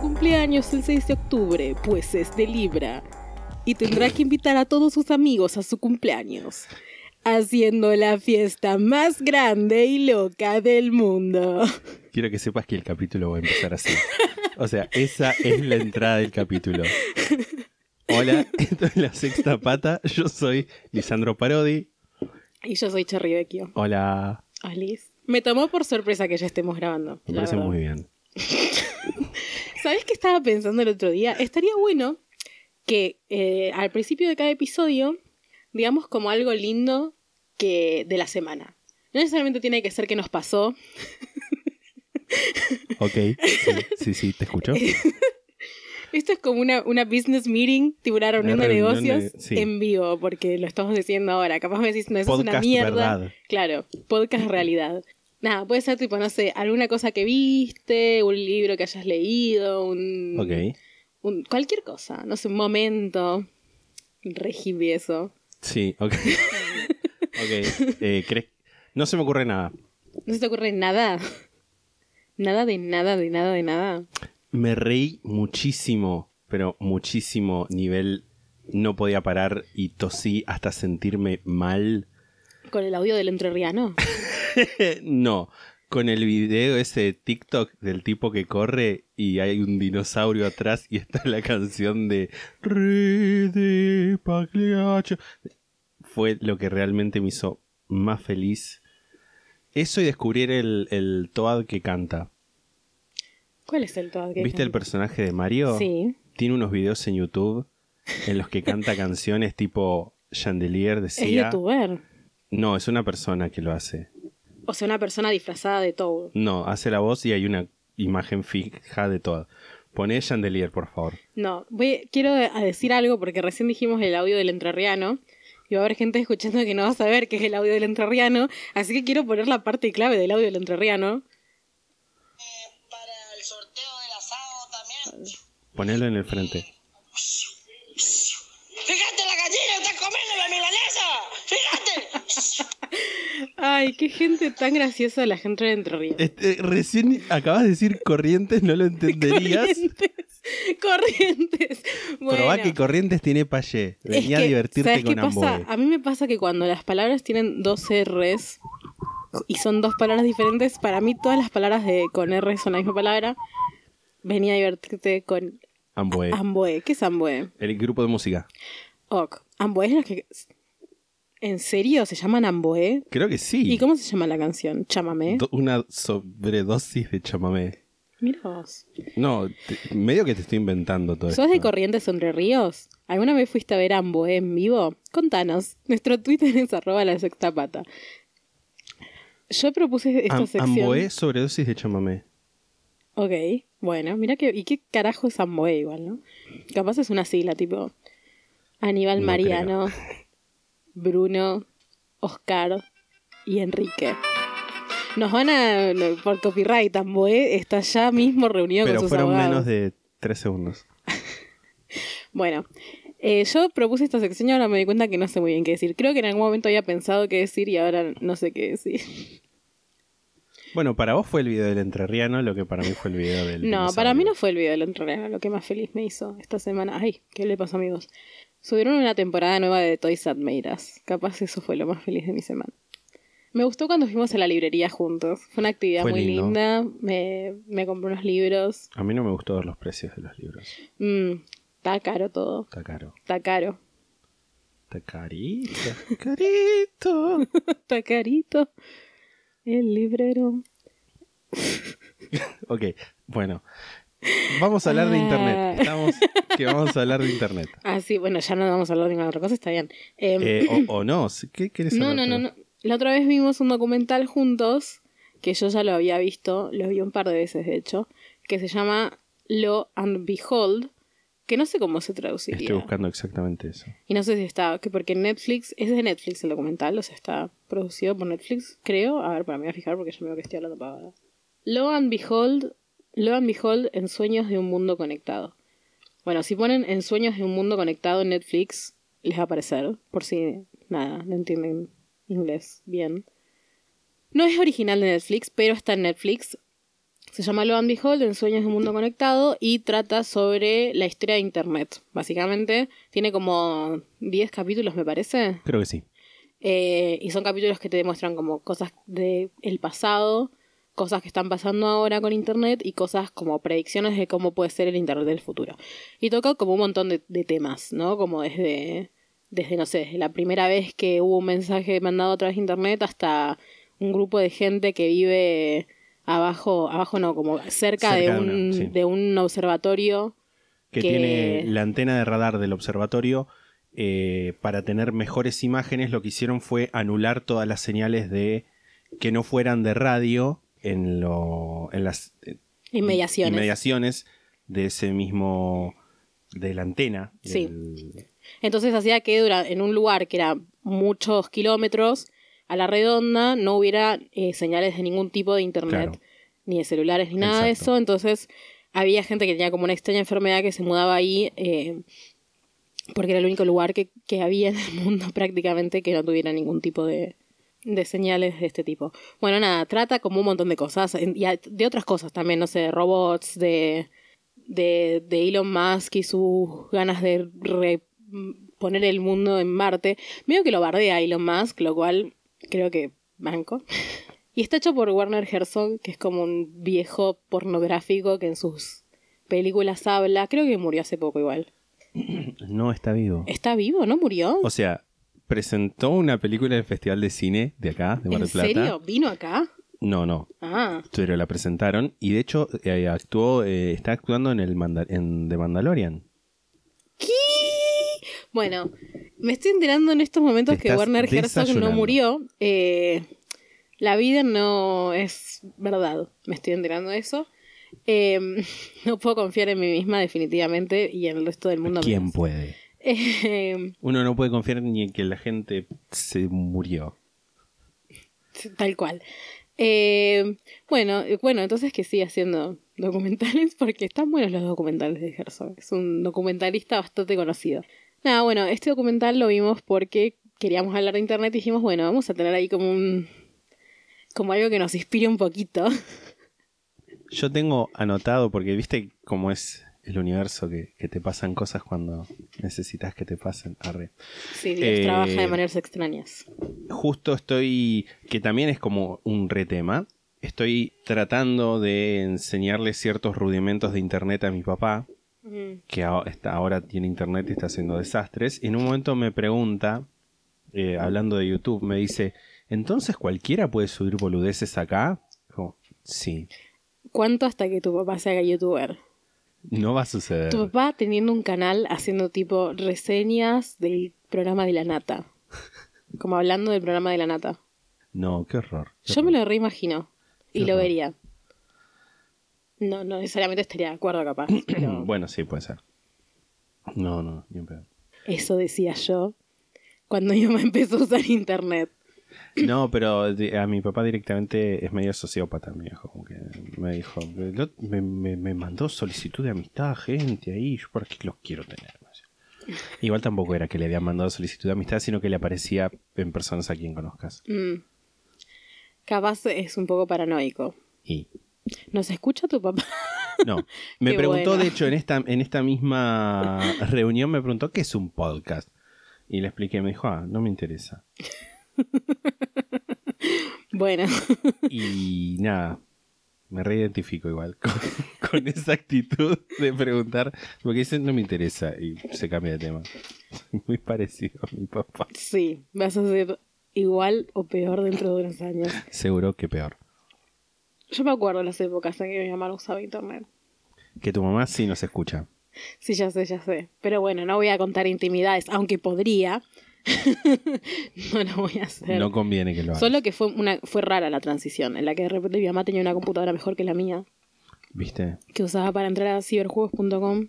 Cumpleaños el 6 de octubre, pues es de Libra. Y tendrá que invitar a todos sus amigos a su cumpleaños. Haciendo la fiesta más grande y loca del mundo. Quiero que sepas que el capítulo va a empezar así. O sea, esa es la entrada del capítulo. Hola, esto es la sexta pata. Yo soy Lisandro Parodi. Y yo soy Cherry Vecchio. Hola. Alice. Me tomó por sorpresa que ya estemos grabando. Me parece verdad. muy bien. ¿Sabes qué estaba pensando el otro día? Estaría bueno que eh, al principio de cada episodio digamos como algo lindo que de la semana. No necesariamente tiene que ser que nos pasó. Ok. Sí, sí, sí, te escucho. Esto es como una, una business meeting, tipo una reunión de negocios de- sí. en vivo, porque lo estamos diciendo ahora. Capaz me decís, no, eso es una mierda. verdad. Claro, podcast realidad. Nada, puede ser tipo, no sé, alguna cosa que viste, un libro que hayas leído, un, Ok. un- cualquier cosa, no sé, un momento. Re hippie eso. Sí, ok. ok. Eh, ¿crees? No se me ocurre nada. No se te ocurre nada. Nada de nada, de nada, de nada. Me reí muchísimo, pero muchísimo nivel. No podía parar y tosí hasta sentirme mal. Con el audio del entrerriano. no, con el video ese de TikTok del tipo que corre y hay un dinosaurio atrás y está la canción de Re de Pagliaccio. Fue lo que realmente me hizo más feliz. Eso y descubrir el, el Toad que canta. ¿Cuál es el todo? ¿Viste el personaje de Mario? Sí. Tiene unos videos en YouTube en los que canta canciones tipo Chandelier, Es decía. youtuber. No, es una persona que lo hace. O sea, una persona disfrazada de todo. No, hace la voz y hay una imagen fija de todo. Poné Chandelier, por favor. No, voy, quiero a decir algo porque recién dijimos el audio del entrerriano. Y va a haber gente escuchando que no va a saber qué es el audio del entrerriano. Así que quiero poner la parte clave del audio del entrerriano. para el sorteo del asado también. Ponelo en el frente la gallina, está comiendo la milanesa. Fíjate. Ay, qué gente tan graciosa la gente de Entre Ríos. Este, recién acabas de decir Corrientes, no lo entenderías. Corrientes. Corrientes. Bueno, Probá que Corrientes tiene payé. es Venía que, a divertirte ¿sabes con qué pasa? A mí me pasa que cuando las palabras tienen dos R's y son dos palabras diferentes, para mí todas las palabras de con R son la misma palabra. Venía a divertirte con Amboe. Amboe. ¿Qué es Amboe? el grupo de música. Ok. Amboe es los que... ¿En serio se llaman Amboe? Creo que sí. ¿Y cómo se llama la canción? Chámame. Do- Una sobredosis de chamamé. Mira vos. No, te- medio que te estoy inventando todo ¿Sos de. Corrientes Entre Ríos? ¿Alguna vez fuiste a ver Amboe en vivo? Contanos. Nuestro Twitter es arroba la sexta pata. Yo propuse esta Am- sección. Amboe sobredosis de chamamé. Ok, bueno, mira que. ¿Y qué carajo es Amboe igual, no? Capaz es una sigla tipo. Aníbal No Mariano, Bruno, Oscar y Enrique. Nos van a. Por copyright, Amboe está ya mismo reunido Pero con sus fueron abogados. menos de tres segundos. Bueno, eh, yo propuse esta sección y ahora me di cuenta que no sé muy bien qué decir. Creo que en algún momento había pensado qué decir y ahora no sé qué decir. Bueno, para vos fue el video del entrerriano, lo que para mí fue el video del. No, dinosaurio. para mí no fue el video del entrerriano lo que más feliz me hizo esta semana. Ay, ¿qué le pasó amigos? Subieron una temporada nueva de Toys That Made Us. Capaz eso fue lo más feliz de mi semana. Me gustó cuando fuimos a la librería juntos. Fue una actividad Fue muy lindo. linda. Me, me compré unos libros. A mí no me gustó ver los precios de los libros. Mm, está caro todo. Está caro. Está caro. Está carito. Carito. Está carito. El librero. ok, bueno. Vamos a hablar de internet. Estamos que vamos a hablar de internet. Ah, sí, bueno, ya no vamos a hablar de ninguna otra cosa, está bien. Em, Eh, o, o no, ¿qué quieres no, hablar no, no, no. La otra vez vimos un documental juntos, que yo ya lo había visto, lo vi un par de veces de hecho, que se llama Lo and Behold, que no sé cómo se traduciría. Estoy buscando exactamente eso. Y no sé si está, que porque Netflix, es de Netflix el documental, o sea, está producido por Netflix, creo. A ver, para mí voy a fijar porque yo me veo que estoy hablando pavada. Lo and Behold, Lo and Behold en Sueños de un Mundo Conectado. Bueno, si ponen en Sueños de un Mundo Conectado en Netflix, les va a aparecer, por si, nada, no entienden inglés bien. No es original de Netflix, pero está en Netflix. Se llama Lo and Behold en Sueños de un Mundo Conectado y trata sobre la historia de Internet. Básicamente, tiene como 10 capítulos, me parece. Creo que sí. Eh, y son capítulos que te demuestran como cosas del el pasado, cosas que están pasando ahora con Internet y cosas como predicciones de cómo puede ser el Internet del futuro. Y toca como un montón de, de temas, ¿no? Como desde, desde, no sé, desde la primera vez que hubo un mensaje mandado a través de Internet hasta un grupo de gente que vive abajo, abajo no, como cerca, Cerca de, un, sí. de un observatorio. Que, Que- tiene la antena de radar del observatorio. eh, para tener mejores imágenes, lo que hicieron fue anular todas las señales de que no fueran de radio en, lo, en las eh, Inmediaciones. inmediaciones de ese mismo de la antena. Sí. Entonces hacía que dura, en un lugar que era muchos kilómetros a la redonda no hubiera eh, señales de ningún tipo de internet, Claro. ni de celulares, ni nada de eso. Entonces había gente que tenía como una extraña enfermedad que se mudaba ahí eh, porque era el único lugar que, que había en el mundo prácticamente que no tuviera ningún tipo de, de señales de este tipo. Bueno, nada, trata como un montón de cosas, y de otras cosas también, no sé, de robots, de, de, de Elon Musk y sus ganas de re- poner el mundo en Marte. Medio que lo bardea Elon Musk, lo cual creo que banco. Y está hecho por Werner Herzog, que es como un viejo pornográfico que en sus películas habla. Creo que murió hace poco igual. No está vivo. ¿Está vivo? ¿No murió? O sea, presentó una película en el Festival de Cine de acá, de Mar ¿En del Plata. serio? ¿Vino acá? No, no. Ah, Pero la presentaron y de hecho eh, actuó, eh, está actuando en el Manda- en The Mandalorian. ¿qué? Bueno, me estoy enterando en estos momentos que Werner Herzog no murió. Eh, la vida no es verdad. Me estoy enterando de eso. Eh, no puedo confiar en mí misma definitivamente y en el resto del mundo. ¿Quién menos. puede? Eh, Uno no puede confiar ni en que la gente se murió. Tal cual. Eh, bueno, eh, bueno, entonces que siga haciendo documentales porque están buenos los documentales de Herzog. Es un documentalista bastante conocido. Nada, bueno, este documental lo vimos porque queríamos hablar de internet y dijimos, bueno, vamos a tener ahí como un como algo que nos inspire un poquito. Yo tengo anotado, porque viste cómo es el universo, que, que te pasan cosas cuando necesitas que te pasen. Arre. Sí, Dios Eh, trabaja de maneras extrañas. Justo estoy, que también es como un retema, estoy tratando de enseñarle ciertos rudimentos de internet a mi papá, Mm. que a- está- ahora tiene internet y está haciendo desastres. Y en un momento me pregunta, eh, hablando de YouTube, me dice, ¿entonces cualquiera puede subir boludeces acá? Como, sí, ¿Cuánto hasta que tu papá se haga youtuber? No va a suceder. Tu papá teniendo un canal haciendo tipo reseñas del programa de la nata. Como hablando del programa de la nata. No, qué horror. qué Yo me lo reimagino. Y lo vería. No, no necesariamente estaría de acuerdo capaz, pero Bueno, sí, puede ser. No, no, ni en pedo. eso decía yo cuando yo me empezó a usar internet. No, pero a mi papá directamente es medio sociópata, mi viejo. Como que me dijo, "Lo- me, me- me mandó solicitud de amistad a gente ahí, yo por qué los quiero tener. Me. Igual tampoco era que le habían mandado solicitud de amistad, sino que le aparecía en personas a quien conozcas. Mm. Capaz es un poco paranoico. Y ¿Nos escucha tu papá? no, me preguntó, bueno. de hecho, en esta, en esta misma reunión, me preguntó qué es un podcast. Y le expliqué, me dijo, ah, no me interesa. bueno, Y nada, me reidentifico igual con, con esa actitud de preguntar, porque dicen no me interesa y se cambia de tema. Muy parecido a mi papá. sí, vas a ser igual o peor dentro de unos años. Seguro que peor. Yo me acuerdo de las épocas en que mi mamá no usaba internet. Que tu mamá sí nos escucha. Sí, ya sé, ya sé. Pero bueno, no voy a contar intimidades, aunque podría. no lo voy a hacer. No conviene que lo hagas. Solo que fue una fue rara la transición, en la que de repente mi mamá tenía una computadora mejor que la mía. ¿Viste? que usaba para entrar a ciberjuegos.com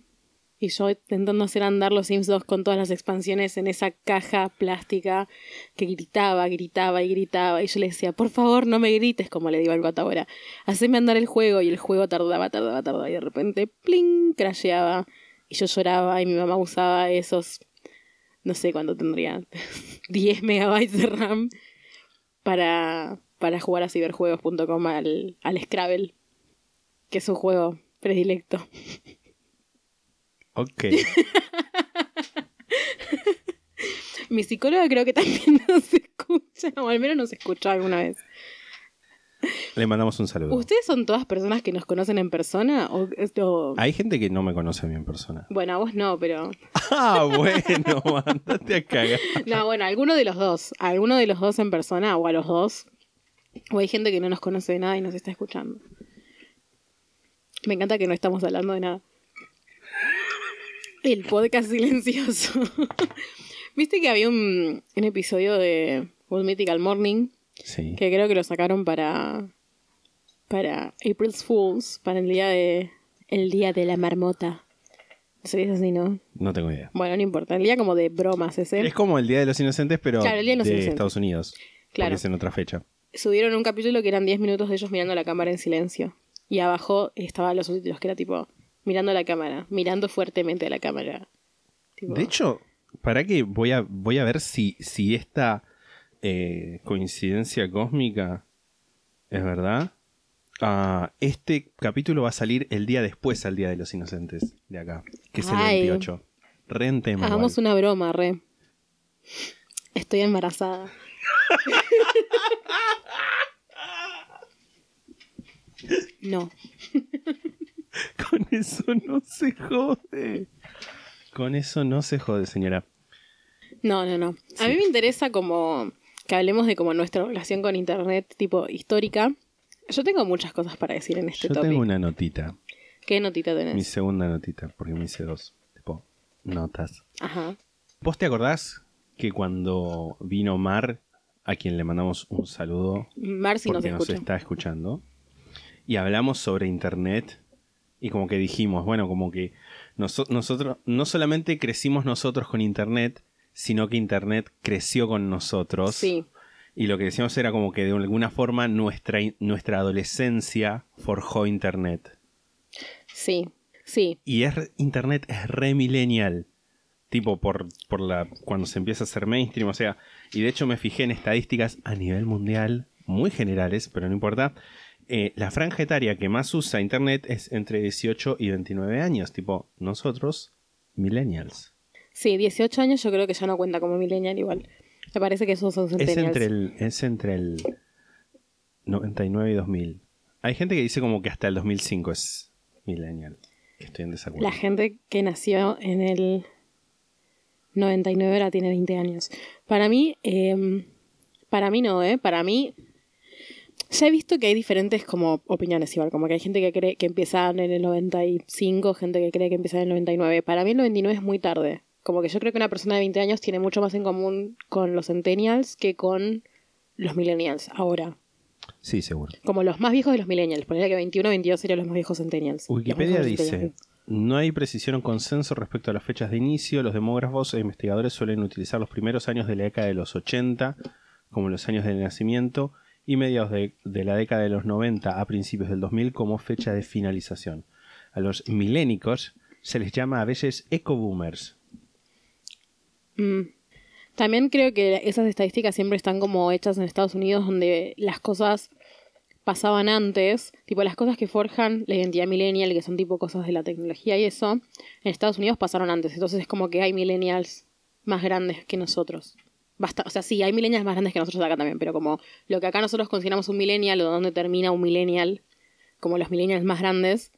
y yo intentando hacer andar los Sims 2 con todas las expansiones en esa caja plástica que gritaba, gritaba y gritaba y yo le decía, por favor no me grites como le digo al gato ahora, haceme andar el juego y el juego tardaba, tardaba, tardaba y de repente, pling, crasheaba y yo lloraba y mi mamá usaba esos, no sé cuánto tendría, 10 megabytes de RAM para, para jugar a ciberjuegos.com al, al Scrabble, que es un juego predilecto. Ok. Mi psicóloga creo que también nos escucha, o al menos nos escuchó alguna vez. Le mandamos un saludo. ¿Ustedes son todas personas que nos conocen en persona? O, o- Hay gente que no me conoce a mí en persona. Bueno, a vos no, pero... Ah, bueno, andate a cagar. No, bueno, alguno de los dos. Alguno de los dos en persona o a los dos. O hay gente que no nos conoce de nada y nos está escuchando. Me encanta que no estamos hablando de nada. El podcast silencioso. ¿Viste que había un, un episodio de Full Mythical Morning? Sí. Que creo que lo sacaron para. Para April's Fools. Para el día de. El día de la marmota. No sé si es así, ¿no? No tengo idea. Bueno, no importa. El día como de bromas ese. Es como el Día de los Inocentes, pero Claro, el Día de los Inocentes. Estados Unidos. Claro. Es en otra fecha. subieron un capítulo que eran 10 minutos de ellos mirando la cámara en silencio. Y abajo estaban los subtítulos que era tipo mirando la cámara, mirando fuertemente a la cámara. Tipo, De hecho, para que voy a, voy a ver si, si esta eh, coincidencia cósmica es verdad. Ah, este capítulo va a salir el día después al Día de los Inocentes de acá, que es el Ay. 28. Rentemos. hagamos una broma, re. Estoy embarazada. no. Con eso no se jode. Con eso no se jode, señora. No, no, no. A mí me interesa como que hablemos de como nuestra relación con internet tipo histórica. Yo tengo muchas cosas para decir en este Yo topic. tengo una notita. ¿Qué notita tenés? Mi segunda notita, porque me hice dos. Tipo, notas. Ajá. ¿Vos te acordás que cuando vino Mar, a quien le mandamos un saludo nos porque nos está escuchando, y hablamos sobre internet y como que dijimos, bueno, como que noso- nosotros no solamente crecimos nosotros con internet, sino que internet creció con nosotros. Sí. Y lo que decíamos era como que de alguna forma nuestra, nuestra adolescencia forjó internet. Sí, sí. Y es internet es re millennial. Tipo por, por la. cuando se empieza a hacer mainstream. O sea. Y de hecho me fijé en estadísticas a nivel mundial. Muy generales, pero no importa. Eh, la franja etaria que más usa internet es entre 18 y 29 años. Tipo, nosotros, millennials. Sí, 18 años yo creo que ya no cuenta como millennial igual. Me parece que esos son Es centennials. entre, el, es entre el 99 y 2000. Hay gente que dice como que hasta el 2005 es millennial. Que estoy en desacuerdo. La gente que nació en el 99 ahora tiene 20 años. Para mí, eh, para mí no, ¿eh? Para mí, ya he visto que hay diferentes como opiniones igual, como que hay gente que cree que empiezan en el 95, gente que cree que empiezan en el 99. Para mí el 99 es muy tarde. Como que yo creo que una persona de 20 años tiene mucho más en común con los centennials que con los millennials ahora. Sí, seguro. Como los más viejos de los millennials. Ponele que 21 22 serían los más viejos centennials. Wikipedia dice, no hay precisión o consenso respecto a las fechas de inicio. Los demógrafos e investigadores suelen utilizar los primeros años de la década de los 80 como los años del nacimiento y mediados de, de la década de los 90 a principios del 2000 como fecha de finalización. A los milénicos se les llama a veces ecoboomers. Mm. También creo que esas estadísticas siempre están como hechas en Estados Unidos donde las cosas pasaban antes, tipo las cosas que forjan la identidad millennial, que son tipo cosas de la tecnología y eso, en Estados Unidos pasaron antes, entonces es como que hay millennials más grandes que nosotros. Basta, o sea, sí, hay millennials más grandes que nosotros acá también, pero como lo que acá nosotros consideramos un millennial o donde termina un millennial, como los millennials más grandes,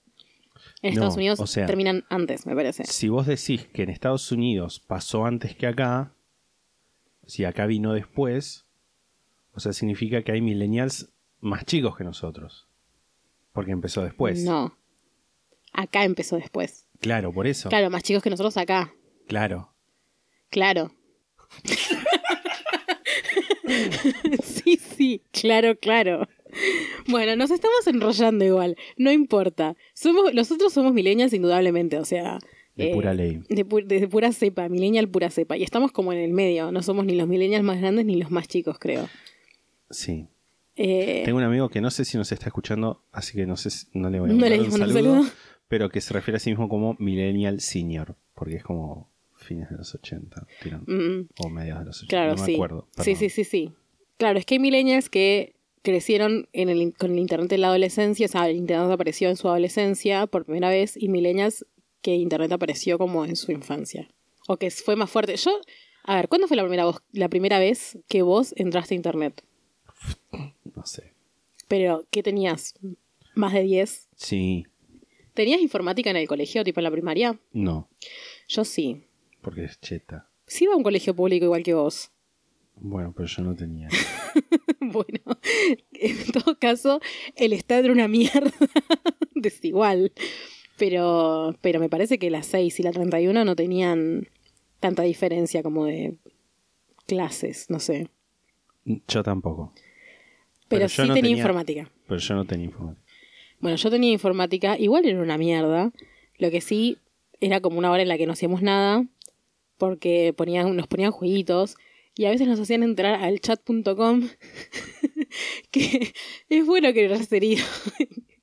en No, Estados Unidos o sea, terminan antes, me parece. Si vos decís que en Estados Unidos pasó antes que acá, si acá vino después, o sea, significa que hay millennials más chicos que nosotros. Porque empezó después. No. Acá empezó después. Claro, por eso. Claro, más chicos que nosotros acá. Claro. Claro. sí, sí, claro, claro. Bueno, nos estamos enrollando igual, no importa. Somos, nosotros somos millennials indudablemente, o sea... De eh, pura ley. De, pu- de pura cepa, millennial pura cepa. Y estamos como en el medio, no somos ni los millennials más grandes ni los más chicos, creo. Sí. Eh, Tengo un amigo que no sé si nos está escuchando, así que no sé si- no le voy a No mandar le un mando un saludo, saludo. pero que se refiere a sí mismo como Millennial Senior, porque es como fines de los 80, tiran, mm, o mediados de los 80, claro, no me sí. acuerdo. sí, sí, sí, sí. Claro, es que hay millennials que crecieron en el, con el internet en la adolescencia, o sea, el internet apareció en su adolescencia por primera vez, y millennials que internet apareció como en su infancia. O que fue más fuerte. Yo, a ver, ¿cuándo fue la primera, vos- la primera vez que vos entraste a internet? No sé. Pero, ¿qué tenías? ¿Más de 10? Sí, ¿Tenías informática en el colegio, tipo en la primaria? no, Yo sí. porque es cheta. Sí iba a un colegio público igual que vos. Bueno, pero yo no tenía. bueno, en todo caso, el Estado era una mierda desigual. Pero, pero me parece que la 6 y la 31 no tenían tanta diferencia como de clases, no sé. Yo tampoco. Pero, Pero yo sí no tenía, tenía- informática. Pero yo no tenía informática. Bueno, yo tenía informática, igual era una mierda. Lo que sí era como una hora en la que no hacíamos nada, porque ponían, nos ponían jueguitos y a veces nos hacían entrar al chat.com, que es bueno que hayas tenido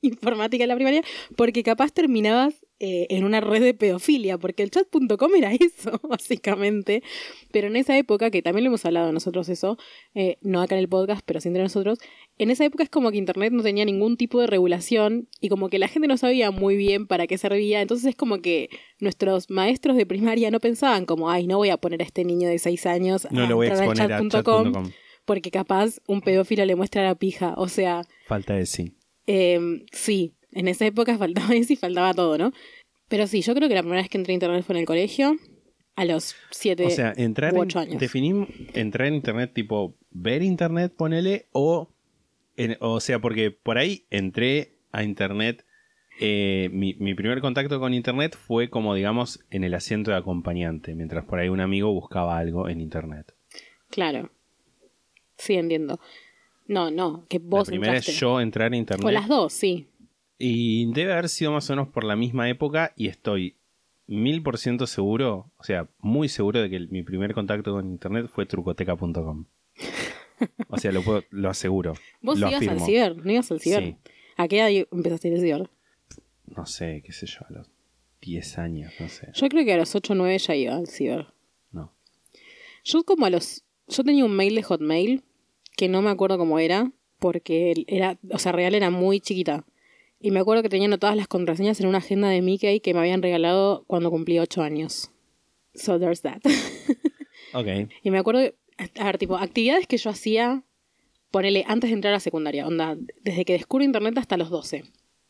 informática en la primaria, porque capaz terminabas eh, en una red de pedofilia, porque el chat.com era eso, básicamente. Pero en esa época, que también lo hemos hablado nosotros eso, eh, no acá en el podcast, pero sí entre nosotros, en esa época es como que Internet no tenía ningún tipo de regulación y como que la gente no sabía muy bien para qué servía, entonces es como que nuestros maestros de primaria no pensaban como, ay, no voy a poner a este niño de 6 años No lo voy a al exponer a chat.com porque capaz un pedófilo le muestra la pija, o sea... Falta de sí. Eh, sí, en esa época faltaba eso y faltaba todo, ¿no? Pero sí, yo creo que la primera vez que entré a internet fue en el colegio, a los 7 O sea, entrar u en, 8 años. definimos entrar en internet tipo ver internet, ponele, o, en- o sea, porque por ahí entré a internet, eh, mi, mi primer contacto con internet fue como digamos en el asiento de acompañante, mientras por ahí un amigo buscaba algo en internet. Claro. Sí, entiendo. No, no, que La vos primera entraste. es yo entrar a internet. O las dos, sí. Y debe haber sido más o menos por la misma época y estoy mil por ciento seguro, o sea, muy seguro de que mi primer contacto con internet fue trucoteca.com. O sea, lo, puedo- lo aseguro. Vos lo ibas afirmo. al ciber, no ibas al ciber. Sí. ¿A qué edad empezaste a ir al ciber? No sé, qué sé yo, a los 10 años, no sé. Yo creo que a los 8 o 9 ya iba al ciber. No. Yo como a los... Yo tenía un mail de Hotmail, que no me acuerdo cómo era, porque era, o sea, real era muy chiquita. Y me acuerdo que tenía anotadas las contraseñas en una agenda de Mickey que me habían regalado cuando cumplí 8 años. So there's that. Ok. Y me acuerdo, a ver, tipo, actividades que yo hacía, ponele, antes de entrar a la secundaria, onda, desde que descubro internet hasta los 12.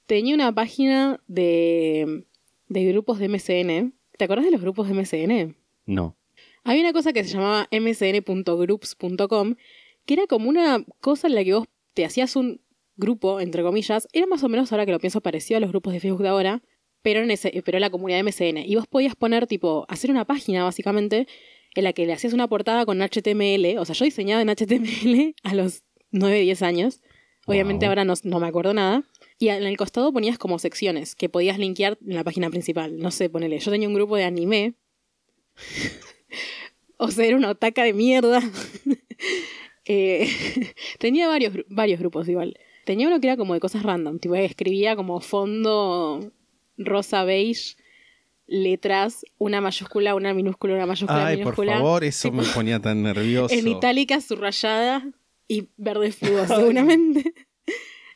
Tenía una página de, de grupos de MCN. ¿Te acuerdas de los grupos de MCN? No. Había una cosa que se llamaba mcn.groups.com, que era como una cosa en la que vos te hacías un grupo, entre comillas, era más o menos, ahora que lo pienso, parecido a los grupos de Facebook de ahora, pero en ese, pero en la comunidad de MCN. Y vos podías poner, tipo, hacer una página, básicamente, en la que le hacías una portada con HTML. O sea, yo diseñaba en HTML a los 9, 10 años. Obviamente Wow. ahora no, no me acuerdo nada. Y en el costado ponías como secciones que podías linkear en la página principal. No sé, ponele. Yo tenía un grupo de anime. o sea, era una otaca de mierda. Eh, tenía varios, varios grupos igual. Tenía uno que era como de cosas random. Tipo, escribía como fondo rosa beige, letras, una mayúscula, una minúscula, una mayúscula, Ay, por minúscula. favor, eso Tipo, me ponía tan nervioso. en itálica subrayada y verde fluo, seguramente.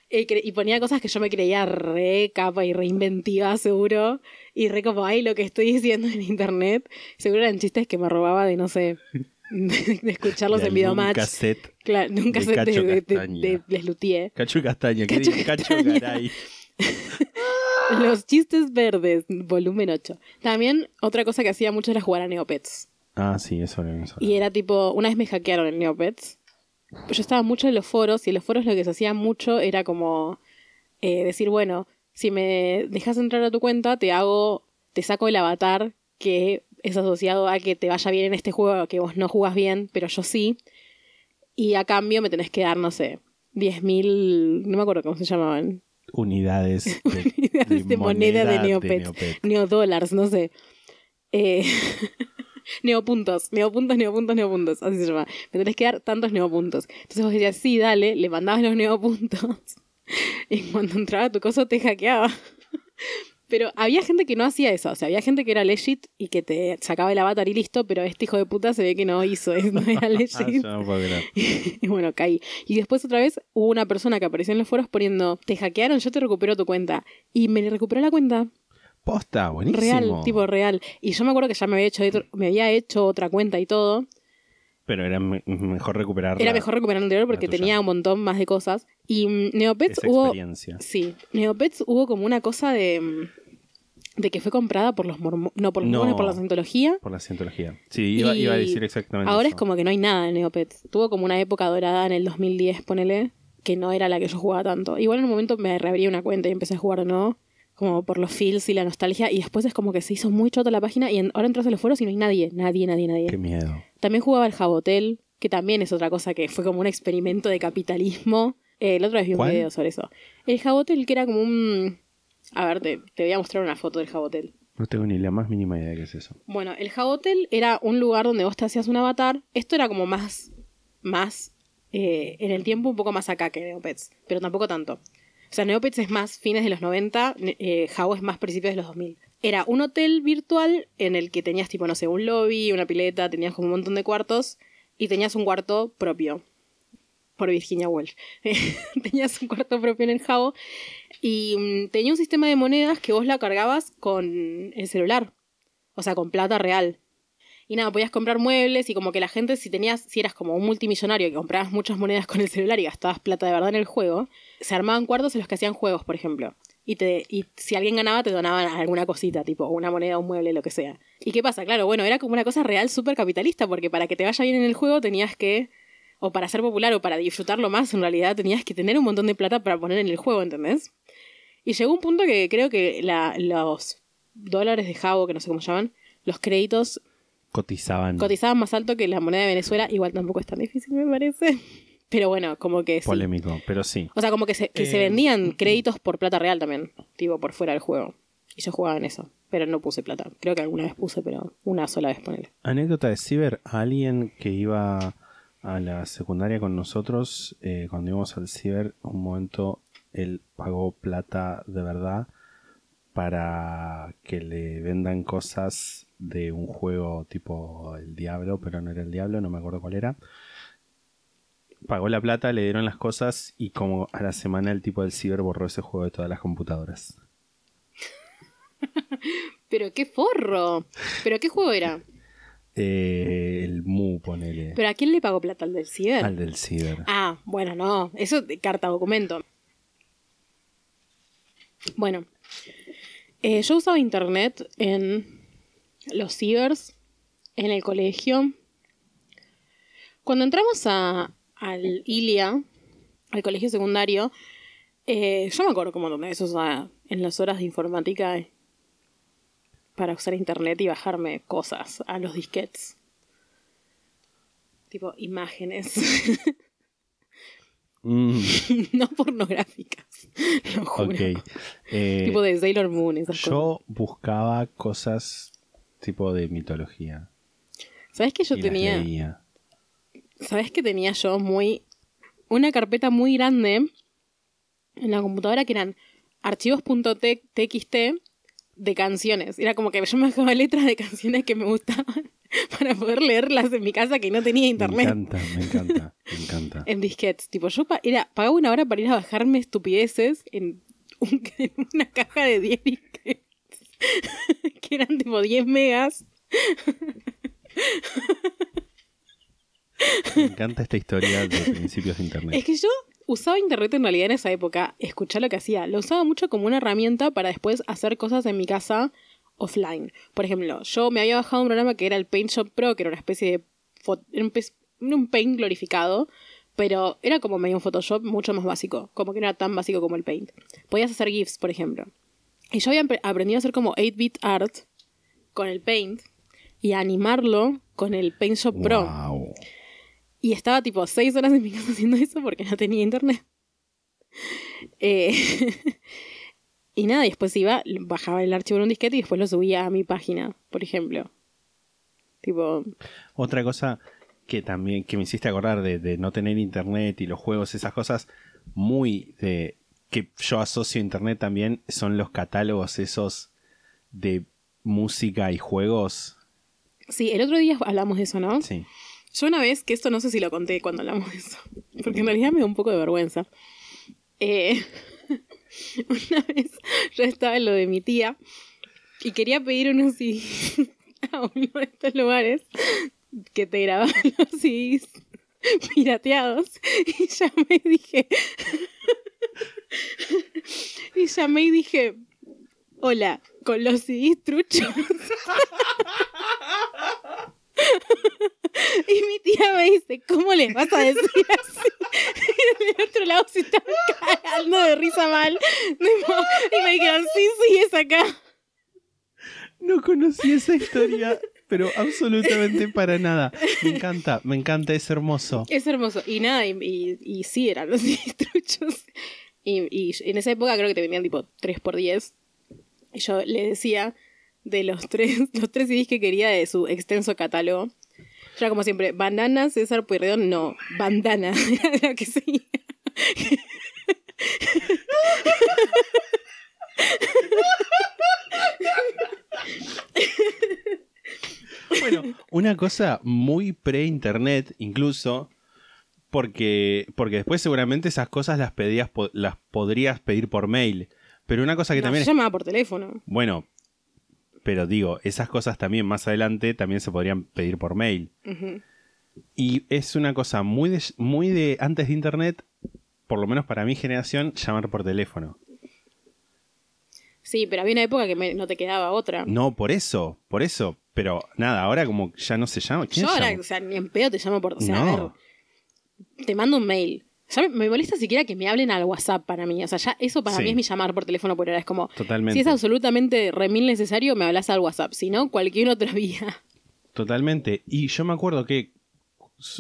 Y ponía cosas que yo me creía re capa y re inventiva, seguro. Y re como, ay, lo que estoy diciendo en internet. Seguro eran chistes que me robaba de, no sé, de, de escucharlos De en Videomatch. cassette Claro, nunca de sé de, de, Les Luthier. Cacho y Castaña, Cacho Cacho. Garay. Los chistes verdes, volumen 8. También otra cosa que hacía mucho era jugar a Neopets. Ah, sí, eso hablado. Y era tipo, una vez me hackearon en Neopets. Yo estaba mucho en los foros y en los foros lo que se hacía mucho era como eh, decir, bueno, si me dejas entrar a tu cuenta, te hago, te saco el avatar que es asociado a que te vaya bien en este juego que vos no jugás bien, pero yo sí. Y a cambio me tenés que dar, no sé, 10.000, no me acuerdo cómo se llamaban. Unidades de, Unidades de moneda de Neopet. Neopet. Neodólares, no sé. Eh, neopuntos, neopuntos, neopuntos, neopuntos. Así se llama. Me tenés que dar tantos neopuntos. Entonces vos decías, sí, dale, le mandabas los neopuntos. Y cuando entraba tu cosa te hackeaba. Pero había gente que no hacía eso. O sea, había gente que era legit y que te sacaba el avatar y listo. Pero este hijo de puta se ve que no hizo eso. No era Ah, legit. no y bueno, caí. Y después otra vez hubo una persona que apareció en los foros poniendo, te hackearon, yo te recupero tu cuenta. Y me recuperó la cuenta. Posta, buenísimo. Real, tipo real. Y yo me acuerdo que ya me había hecho, me había hecho otra cuenta y todo. Pero era me- mejor recuperarla. Era mejor recuperar la anterior porque tenía un montón más de cosas. Y mm, Neopets Esa hubo... experiencia. Sí, Neopets hubo como una cosa de... De que fue comprada por los mormones, no por los No. mormones, por la cientología. Por la cientología. Sí, iba, iba a decir exactamente Ahora eso. es como que no hay nada en Neopets. Tuvo como una época dorada en el 2010, ponele, que no era la que yo jugaba tanto. Igual en un momento me reabrí una cuenta y empecé a jugar de nuevo, como por los feels y la nostalgia, y después es como que se hizo muy chota la página y en- ahora entras a los foros y no hay nadie, nadie, nadie, nadie. Qué miedo. También jugaba el Jabotel, que también es otra cosa que fue como un experimento de capitalismo. Eh, el otro vez vi un ¿Cuál? video sobre eso. El Jabotel, que era como un... A ver, te, te voy a mostrar una foto del Jabotel. No tengo ni la más mínima idea de qué es eso. Bueno, el Jabotel era un lugar donde vos te hacías un avatar. Esto era como más, más, eh, en el tiempo un poco más acá que Neopets, pero tampoco tanto. O sea, Neopets es más fines de los 90, ne- eh, es más principios de los 2000. Era un hotel virtual en el que tenías tipo, no sé, un lobby, una pileta, tenías como un montón de cuartos y tenías un cuarto propio. Por Virginia Woolf. tenías un cuarto propio en el Jabo y mm, tenía un sistema de monedas que vos la cargabas con el celular. O sea, con plata real. Y nada, podías comprar muebles y como que la gente, si tenías, si eras como un multimillonario que comprabas muchas monedas con el celular y gastabas plata de verdad en el juego, se armaban cuartos en los que hacían juegos, por ejemplo. Y, te, y si alguien ganaba, te donaban alguna cosita, tipo una moneda, un mueble, lo que sea. ¿Y qué pasa? Claro, bueno, era como una cosa real súper capitalista, porque para que te vaya bien en el juego tenías que, o para ser popular o para disfrutarlo más, en realidad tenías que tener un montón de plata para poner en el juego, ¿entendés? Y llegó un punto que creo que la- los dólares de Jabo, que no sé cómo se llaman, los créditos Cotizaban. cotizaban más alto que la moneda de Venezuela. Igual tampoco es tan difícil, me parece. Pero bueno, como que sí. Polémico, pero sí. O sea, como que se, que se Eh, vendían créditos por plata real también, tipo por fuera del juego. Y yo jugaba en eso, pero no puse plata. Creo que alguna vez puse, pero una sola vez ponele. Anécdota de Ciber, alguien que iba a la secundaria con nosotros, eh, cuando íbamos al Ciber, un momento él pagó plata de verdad para que le vendan cosas de un juego tipo El Diablo, pero no era El Diablo, no me acuerdo cuál era. Pagó la plata, le dieron las cosas y como a la semana el tipo del Ciber borró ese juego de todas las computadoras. Pero qué forro. ¿Pero qué juego era? Eh, el Mu, ponele. ¿Pero a quién le pagó plata al del ciber? Al del Ciber. Ah, bueno, no. Eso de carta documento. Bueno. eh, yo usaba internet en los cibers, en el colegio. Cuando entramos a, al ILIA, al colegio secundario, eh, yo me acuerdo como donde eso usaba en las horas de informática para usar internet y bajarme cosas a los disquetes. Tipo imágenes. Mm, no pornográficas. Lo juro. ok. Eh, Tipo de Sailor Moon, esas cosas. yo buscaba cosas tipo de mitología. ¿Sabes que yo y tenía? ¿Sabes que tenía yo muy. Una carpeta muy grande en la computadora que eran archivos.txt de canciones. Era como que yo me bajaba letras de canciones que me gustaban para poder leerlas en mi casa que no tenía Me internet. encanta, me encanta, me encanta. En disquetes. Tipo, yo pa- era, pagaba una hora para ir a bajarme estupideces en, un- en una caja de 10 disquetes. que eran tipo 10 megas. Me encanta esta historia de principios de internet. Es que yo usaba internet en realidad en esa época, escuchar lo que hacía. Lo usaba mucho como una herramienta para después hacer cosas en mi casa offline. Por ejemplo, yo me había bajado un programa que era el Paint Shop Pro, que era una especie de un, Paint glorificado, pero era como medio un Photoshop mucho más básico, como que no era tan básico como el Paint. Podías hacer GIFs, por ejemplo. Y yo había apre- aprendido a hacer como 8-bit art con el Paint y a animarlo con el Paint Shop Pro. Y estaba tipo seis horas en mi casa haciendo eso porque no tenía internet. Eh, y nada, y después iba, bajaba el archivo en un disquete y después lo subía a mi página, por ejemplo. Tipo, Otra cosa que también que me hiciste acordar de, de no tener internet y los juegos, esas cosas muy de que yo asocio a internet también son los catálogos esos de música y juegos. sí, el otro día hablamos de eso, ¿no? Sí. Yo una vez, que esto no sé si lo conté cuando hablamos de eso, porque en realidad me da un poco de vergüenza. Eh, una vez yo estaba en lo de mi tía y quería pedir unos CDs a uno de estos lugares que te grababan los CDs pirateados y llamé y dije y llamé y dije hola con los CDs truchos y mi tía me dice ¿cómo le vas a decir así? y del otro lado se están cagando de risa mal y me dijeron sí sí es acá No conocí esa historia, pero absolutamente para nada. Me encanta, me encanta, es hermoso. Es hermoso. Y nada, y, y, y sí, eran los truchos. Y, y en esa época creo que te venían tipo 3 por 10 Y yo le decía de los tres, los tres CDs que quería de su extenso catálogo. Era como siempre, banana, César Pueyrredón, no, bandana, era lo que seguía. Bueno, una cosa muy pre-internet, incluso, porque, porque después seguramente esas cosas las pedías, las podrías pedir por mail. Pero una cosa que No, también es, llamaba por teléfono. bueno, pero digo, esas cosas también más adelante también se podrían pedir por mail. Y es una cosa muy de, muy de antes de internet, por lo menos para mi generación, llamar por teléfono. Sí, pero había una época que me- no te quedaba otra. No, por eso, por eso. Pero nada, ahora como ya no se llama. ¿quién Yo ahora, o sea, ni en pedo te llamo por. O sea, No. a ver, te mando un mail. Ya me, me molesta siquiera que me hablen al WhatsApp para mí. O sea, ya eso para Sí. mí es mi llamar por teléfono por ahora. Es como, Totalmente. si es absolutamente remil necesario, me hablas al WhatsApp. Si no, cualquier otra vía. Totalmente. Y yo me acuerdo que,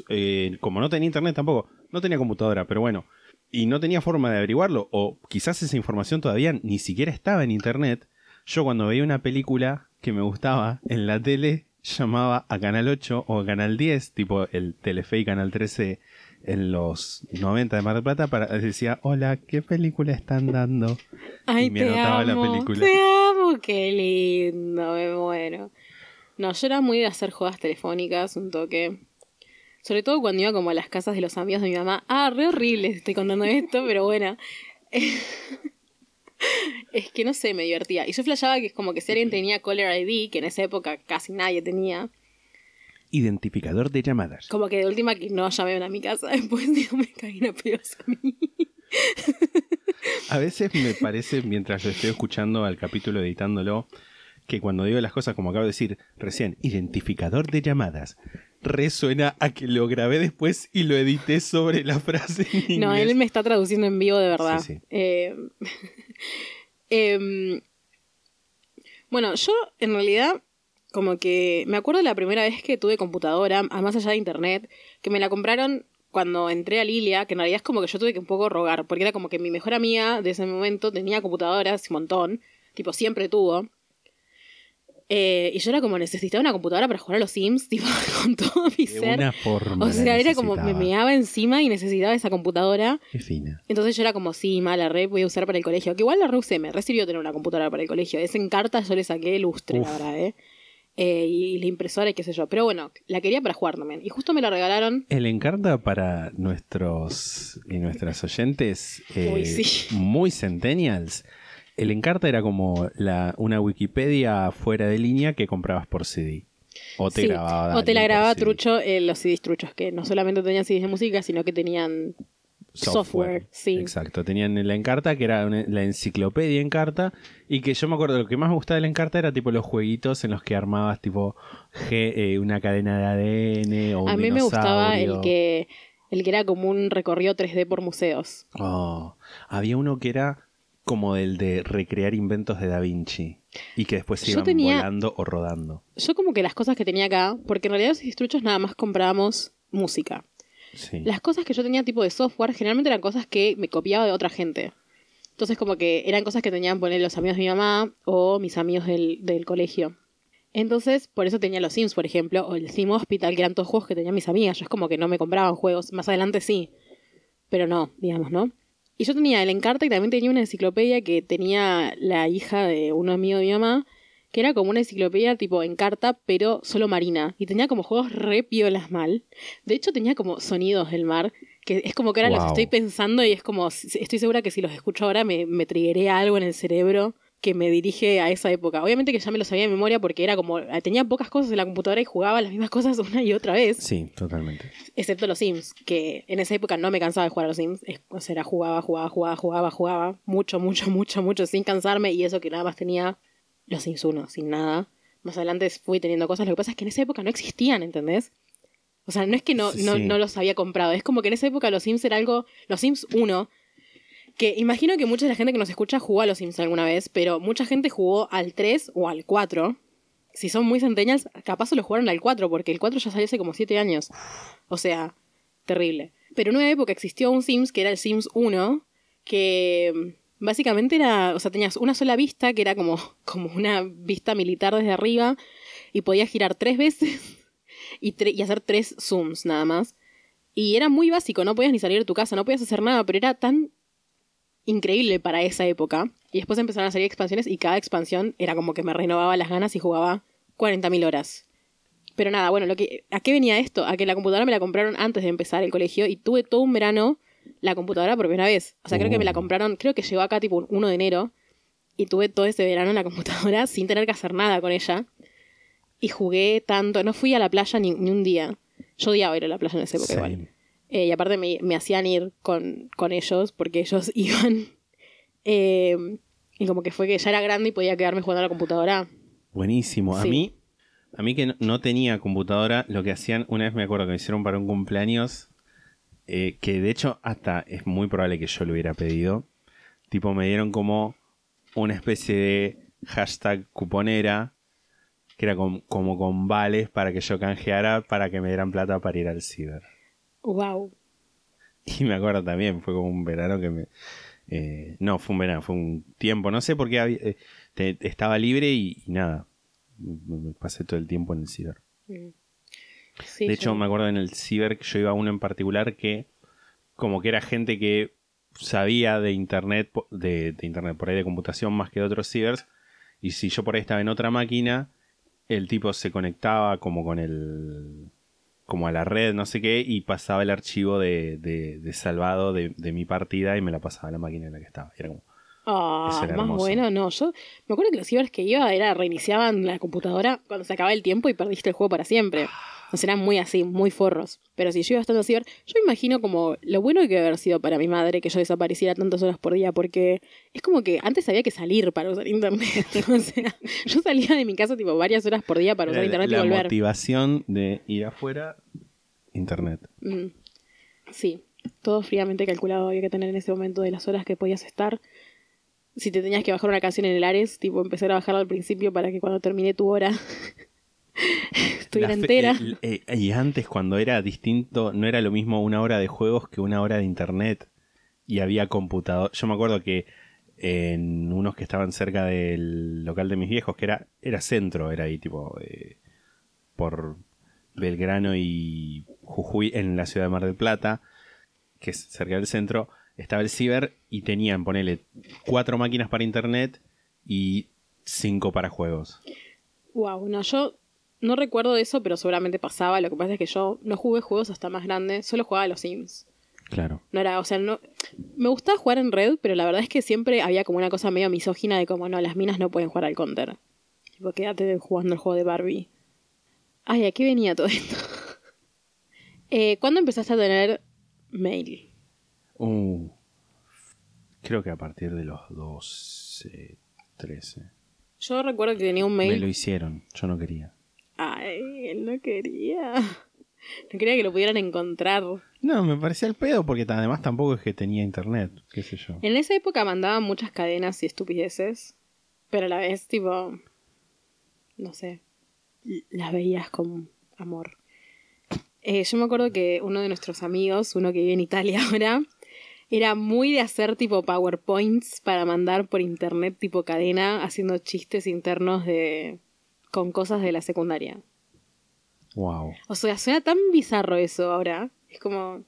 eh, como no tenía internet tampoco, no tenía computadora, pero bueno, y no tenía forma de averiguarlo, o quizás esa información todavía ni siquiera estaba en internet, yo cuando veía una película que me gustaba en la tele, llamaba a Canal 8 o a Canal 10, tipo el Telefe y Canal 13 en los 90 de Mar del Plata, para decía, hola, ¿qué película están dando? Ay, y me te anotaba amo. la película. Te amo, qué lindo, me muero. No, yo era muy de hacer jodas telefónicas, un toque. Sobre todo cuando iba como a las casas de los amigos de mi mamá. Ah, re horrible estoy contando esto, pero bueno. es que no sé, me divertía. Y yo flashaba que es como que si alguien tenía Caller ID, que en esa época casi nadie tenía, Identificador de llamadas. como que de última que no llamaban a mi casa, después digo, me caí a pedos a mí. A veces me parece, mientras lo estoy escuchando al capítulo editándolo, que cuando digo las cosas como acabo de decir recién, identificador de llamadas, resuena a que lo grabé después y lo edité sobre la frase en No, él me está traduciendo en vivo de verdad. Sí, sí. Eh, em, bueno, yo en realidad como que me acuerdo la primera vez que tuve computadora, más allá de internet, que me la compraron cuando entré a Lilia, que en realidad es como que yo tuve que un poco rogar, porque era como que mi mejor amiga de ese momento tenía computadoras un montón, tipo siempre tuvo. Eh, y yo era como necesitaba una computadora para jugar a los Sims, tipo, con todo mi De ser. una forma. O sea, era como me meaba encima y necesitaba esa computadora. Qué fina. Entonces yo era como, sí, mala red, voy a usar para el colegio. Que igual la reusé, me recibió tener una computadora para el colegio. Es en carta, yo le saqué lustre, Uf. la verdad, ¿eh? Eh, y la impresora y qué sé yo. Pero bueno, la quería para jugar también. Y justo me la regalaron. El Encarta para nuestros y nuestras oyentes eh, Uy, sí. muy centennials. El Encarta era como la, una Wikipedia fuera de línea que comprabas por CD. O te Sí, grababa. o te la grababa trucho eh, los CDs truchos, que no solamente tenían CDs de música, sino que tenían software. sí. Exacto, tenían la Encarta, que era una- la enciclopedia Encarta, y que yo me acuerdo, lo que más me gustaba de la Encarta era tipo los jueguitos en los que armabas tipo G- eh, una cadena de ADN o un A mí me gustaba el que, el que era como un recorrido 3D por museos. Oh, había uno que era como el de recrear inventos de Da Vinci, y que después se iban tenía- volando o rodando. Yo como que las cosas que tenía acá, porque en realidad los CDs truchos nada más comprábamos música. Las cosas que yo tenía tipo de software generalmente eran cosas que me copiaba de otra gente. Entonces como que eran cosas que tenían poner los amigos de mi mamá o mis amigos del, del colegio. Entonces, por eso tenía los Sims, por ejemplo, o el Sim Hospital, que eran todos juegos que tenían mis amigas. Yo es como que no me compraban juegos. Más adelante sí. Pero no, digamos, ¿no? Y yo tenía el Encarta y también tenía una enciclopedia que tenía la hija de un amigo de mi mamá, que era como una enciclopedia tipo Encarta, pero solo marina. Y tenía como juegos re piolas mal. De hecho, tenía como sonidos del mar, que es como que ahora los estoy pensando y es como, estoy segura que si los escucho ahora me, me triggeré algo en el cerebro que me dirige a esa época. Obviamente que ya me lo sabía de memoria porque era como, tenía pocas cosas en la computadora y jugaba las mismas cosas una y otra vez. Sí, totalmente. Excepto los Sims, que en esa época no me cansaba de jugar a los Sims. Es- O sea, era jugaba, jugaba, jugaba, jugaba, jugaba. Mucho, mucho, mucho, mucho, sin cansarme. Y eso que nada más tenía los Sims 1, sin nada. Más adelante fui teniendo cosas. Lo que pasa es que en esa época no existían, ¿entendés? O sea, no es que no, no, Sí. no los había comprado. Es como que en esa época los Sims era algo. Los Sims 1. Que imagino que mucha de la gente que nos escucha jugó a los Sims alguna vez, pero mucha gente jugó al 3 o al 4. Si son muy centennials, capaz se lo jugaron al 4, porque el 4 ya salió hace como 7 años. O sea, terrible. Pero en una época existió un Sims que era el Sims 1, que básicamente era, o sea, tenías una sola vista, que era como, como una vista militar desde arriba, y podías girar tres veces y, tre- y hacer tres zooms nada más. Y era muy básico, no podías ni salir de tu casa, no podías hacer nada, pero era tan increíble para esa época. Y después empezaron a salir expansiones y cada expansión era como que me renovaba las ganas y jugaba 40.000 horas. Pero nada, bueno, lo que, ¿a qué venía esto? A que la computadora me la compraron antes de empezar el colegio y tuve todo un verano la computadora por primera vez. O sea, creo que me la Uh. compraron, creo que llegó acá tipo un 1 de enero y tuve todo ese verano en la computadora sin tener que hacer nada con ella. Y jugué tanto, no fui a la playa ni, ni un día. Yo odiaba ir a la playa en esa época igual. Eh, y aparte me, me hacían ir con, con ellos porque ellos iban. Eh, y como que fue que ya era grande y podía quedarme jugando a la computadora. Buenísimo. A mí, a mí que no, no tenía computadora, lo que hacían, una vez me acuerdo que me hicieron para un cumpleaños, eh, que de hecho hasta es muy probable que yo lo hubiera pedido. Tipo, me dieron como una especie de hashtag cuponera, que era com- como con vales para que yo canjeara para que me dieran plata para ir al ciber. Wow. Y me acuerdo también, fue como un verano que me... eh, no, fue un verano, fue un tiempo, no sé por qué había- eh, te- estaba libre y, y nada, me, pasé todo el tiempo en el ciber. Sí, de hecho, me acuerdo en el ciber que yo iba a uno en particular que como que era gente que sabía de internet, de, de internet por ahí de computación más que de otros cibers, y si yo por ahí estaba en otra máquina, el tipo se conectaba como con el como a la red, no sé qué, y pasaba el archivo de, de- de salvado de, mi partida y me la pasaba a la máquina en la que estaba. Y era como, Ah, más bueno, no. Yo me acuerdo que los cibers que iba era reiniciaban la computadora cuando se acababa el tiempo y perdiste el juego para siempre. O sea, eran muy así, muy forros. Pero si yo iba estando a ciber, yo imagino como lo bueno que haber sido para mi madre que yo desapareciera tantas horas por día, porque es como que antes había que salir para usar internet. o sea, yo salía de mi casa tipo varias horas por día para usar internet la y volver. motivación de ir afuera, internet. Mm. Sí, todo fríamente calculado había que tener en ese momento de las horas que podías estar. Si te tenías que bajar una canción en el Ares, tipo empezar a bajarla al principio para que cuando termine tu hora estuviera entera. eh, eh, y antes, cuando era distinto, no era lo mismo una hora de juegos que una hora de internet. Y había computador. Yo me acuerdo que en unos que estaban cerca del local de mis viejos, que era, era centro, era ahí tipo eh, por Belgrano y Jujuy, en la ciudad de Mar del Plata, que es cerca del centro, estaba el ciber y tenían, ponele, cuatro máquinas para internet y cinco para juegos. Wow, no, yo no recuerdo eso, pero seguramente pasaba. Lo que pasa es que yo no jugué juegos hasta más grande, solo jugaba a los Sims. Claro. No era, o sea, no. Me gustaba jugar en red, pero la verdad es que siempre había como una cosa medio misógina de como, no, las minas no pueden jugar al counter. Tipo, quédate jugando el juego de Barbie. Ay, ¿a qué venía todo esto? eh, ¿Cuándo empezaste a tener mail? Uh, creo que a partir de los 12, 13. Yo recuerdo que tenía un Me mail. lo hicieron, yo no quería. Ay, él no quería. No quería que lo pudieran encontrar. No, me parecía el pedo porque además tampoco es que tenía internet, qué sé yo. En esa época mandaban muchas cadenas y estupideces, pero a la vez, tipo, no sé, las veías con amor. Eh, yo me acuerdo que uno de nuestros amigos, uno que vive en Italia ahora, era muy de hacer tipo PowerPoints para mandar por internet tipo cadena, haciendo chistes internos de con cosas de la secundaria. Wow. O sea, suena tan bizarro eso ahora. Es como.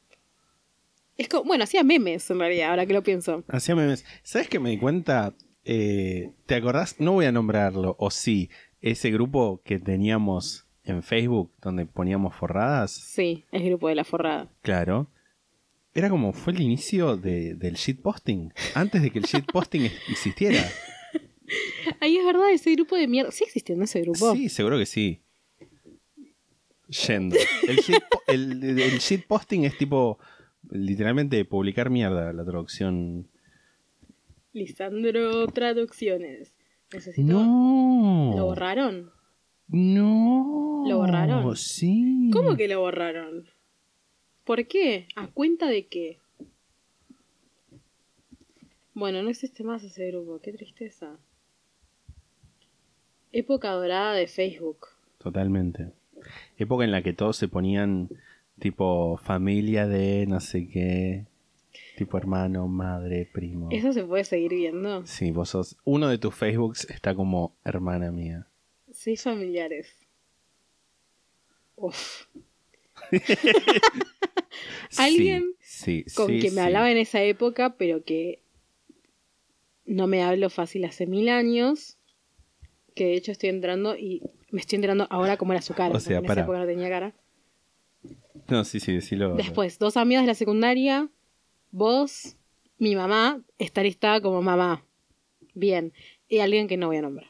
Es como. Bueno, hacía memes en realidad, ahora que lo pienso. Hacía memes. ¿Sabes que me di cuenta? Eh, ¿Te acordás? No voy a nombrarlo, o sí, ese grupo que teníamos en Facebook donde poníamos forradas. Sí, es grupo de la forrada. Claro. Era como, fue el inicio de- del shitposting. Antes de que el shitposting existiera. Ahí es verdad, ese grupo de mierda. ¿Sí existiendo ese grupo? Sí, seguro que sí. Yendo. El, shitpo- el, el shitposting es tipo, literalmente, publicar mierda, la traducción. Lisandro Traducciones. Necesito. No. ¿Lo borraron? No. ¿Lo borraron? Sí. ¿Cómo que lo borraron? ¿Por qué? ¿A cuenta de qué? Bueno, no existe más ese grupo, qué tristeza. Época dorada de Facebook. Totalmente. Época en la que todos se ponían tipo familia de no sé qué. Tipo hermano, madre, primo. ¿Eso se puede seguir viendo? Sí, vos sos. Uno de tus Facebooks está como hermana mía. Sí, familiares. Uf. Alguien Sí, sí, con sí, quien me hablaba en esa época, pero que no me hablo fácil hace mil años. Que de hecho estoy entrando y me estoy enterando ahora cómo era su cara. O sea, en para. esa época no tenía cara. No, sí, sí, decilo. Después, dos amigas de la secundaria, vos, mi mamá, está listada como mamá. Bien. Y alguien que no voy a nombrar.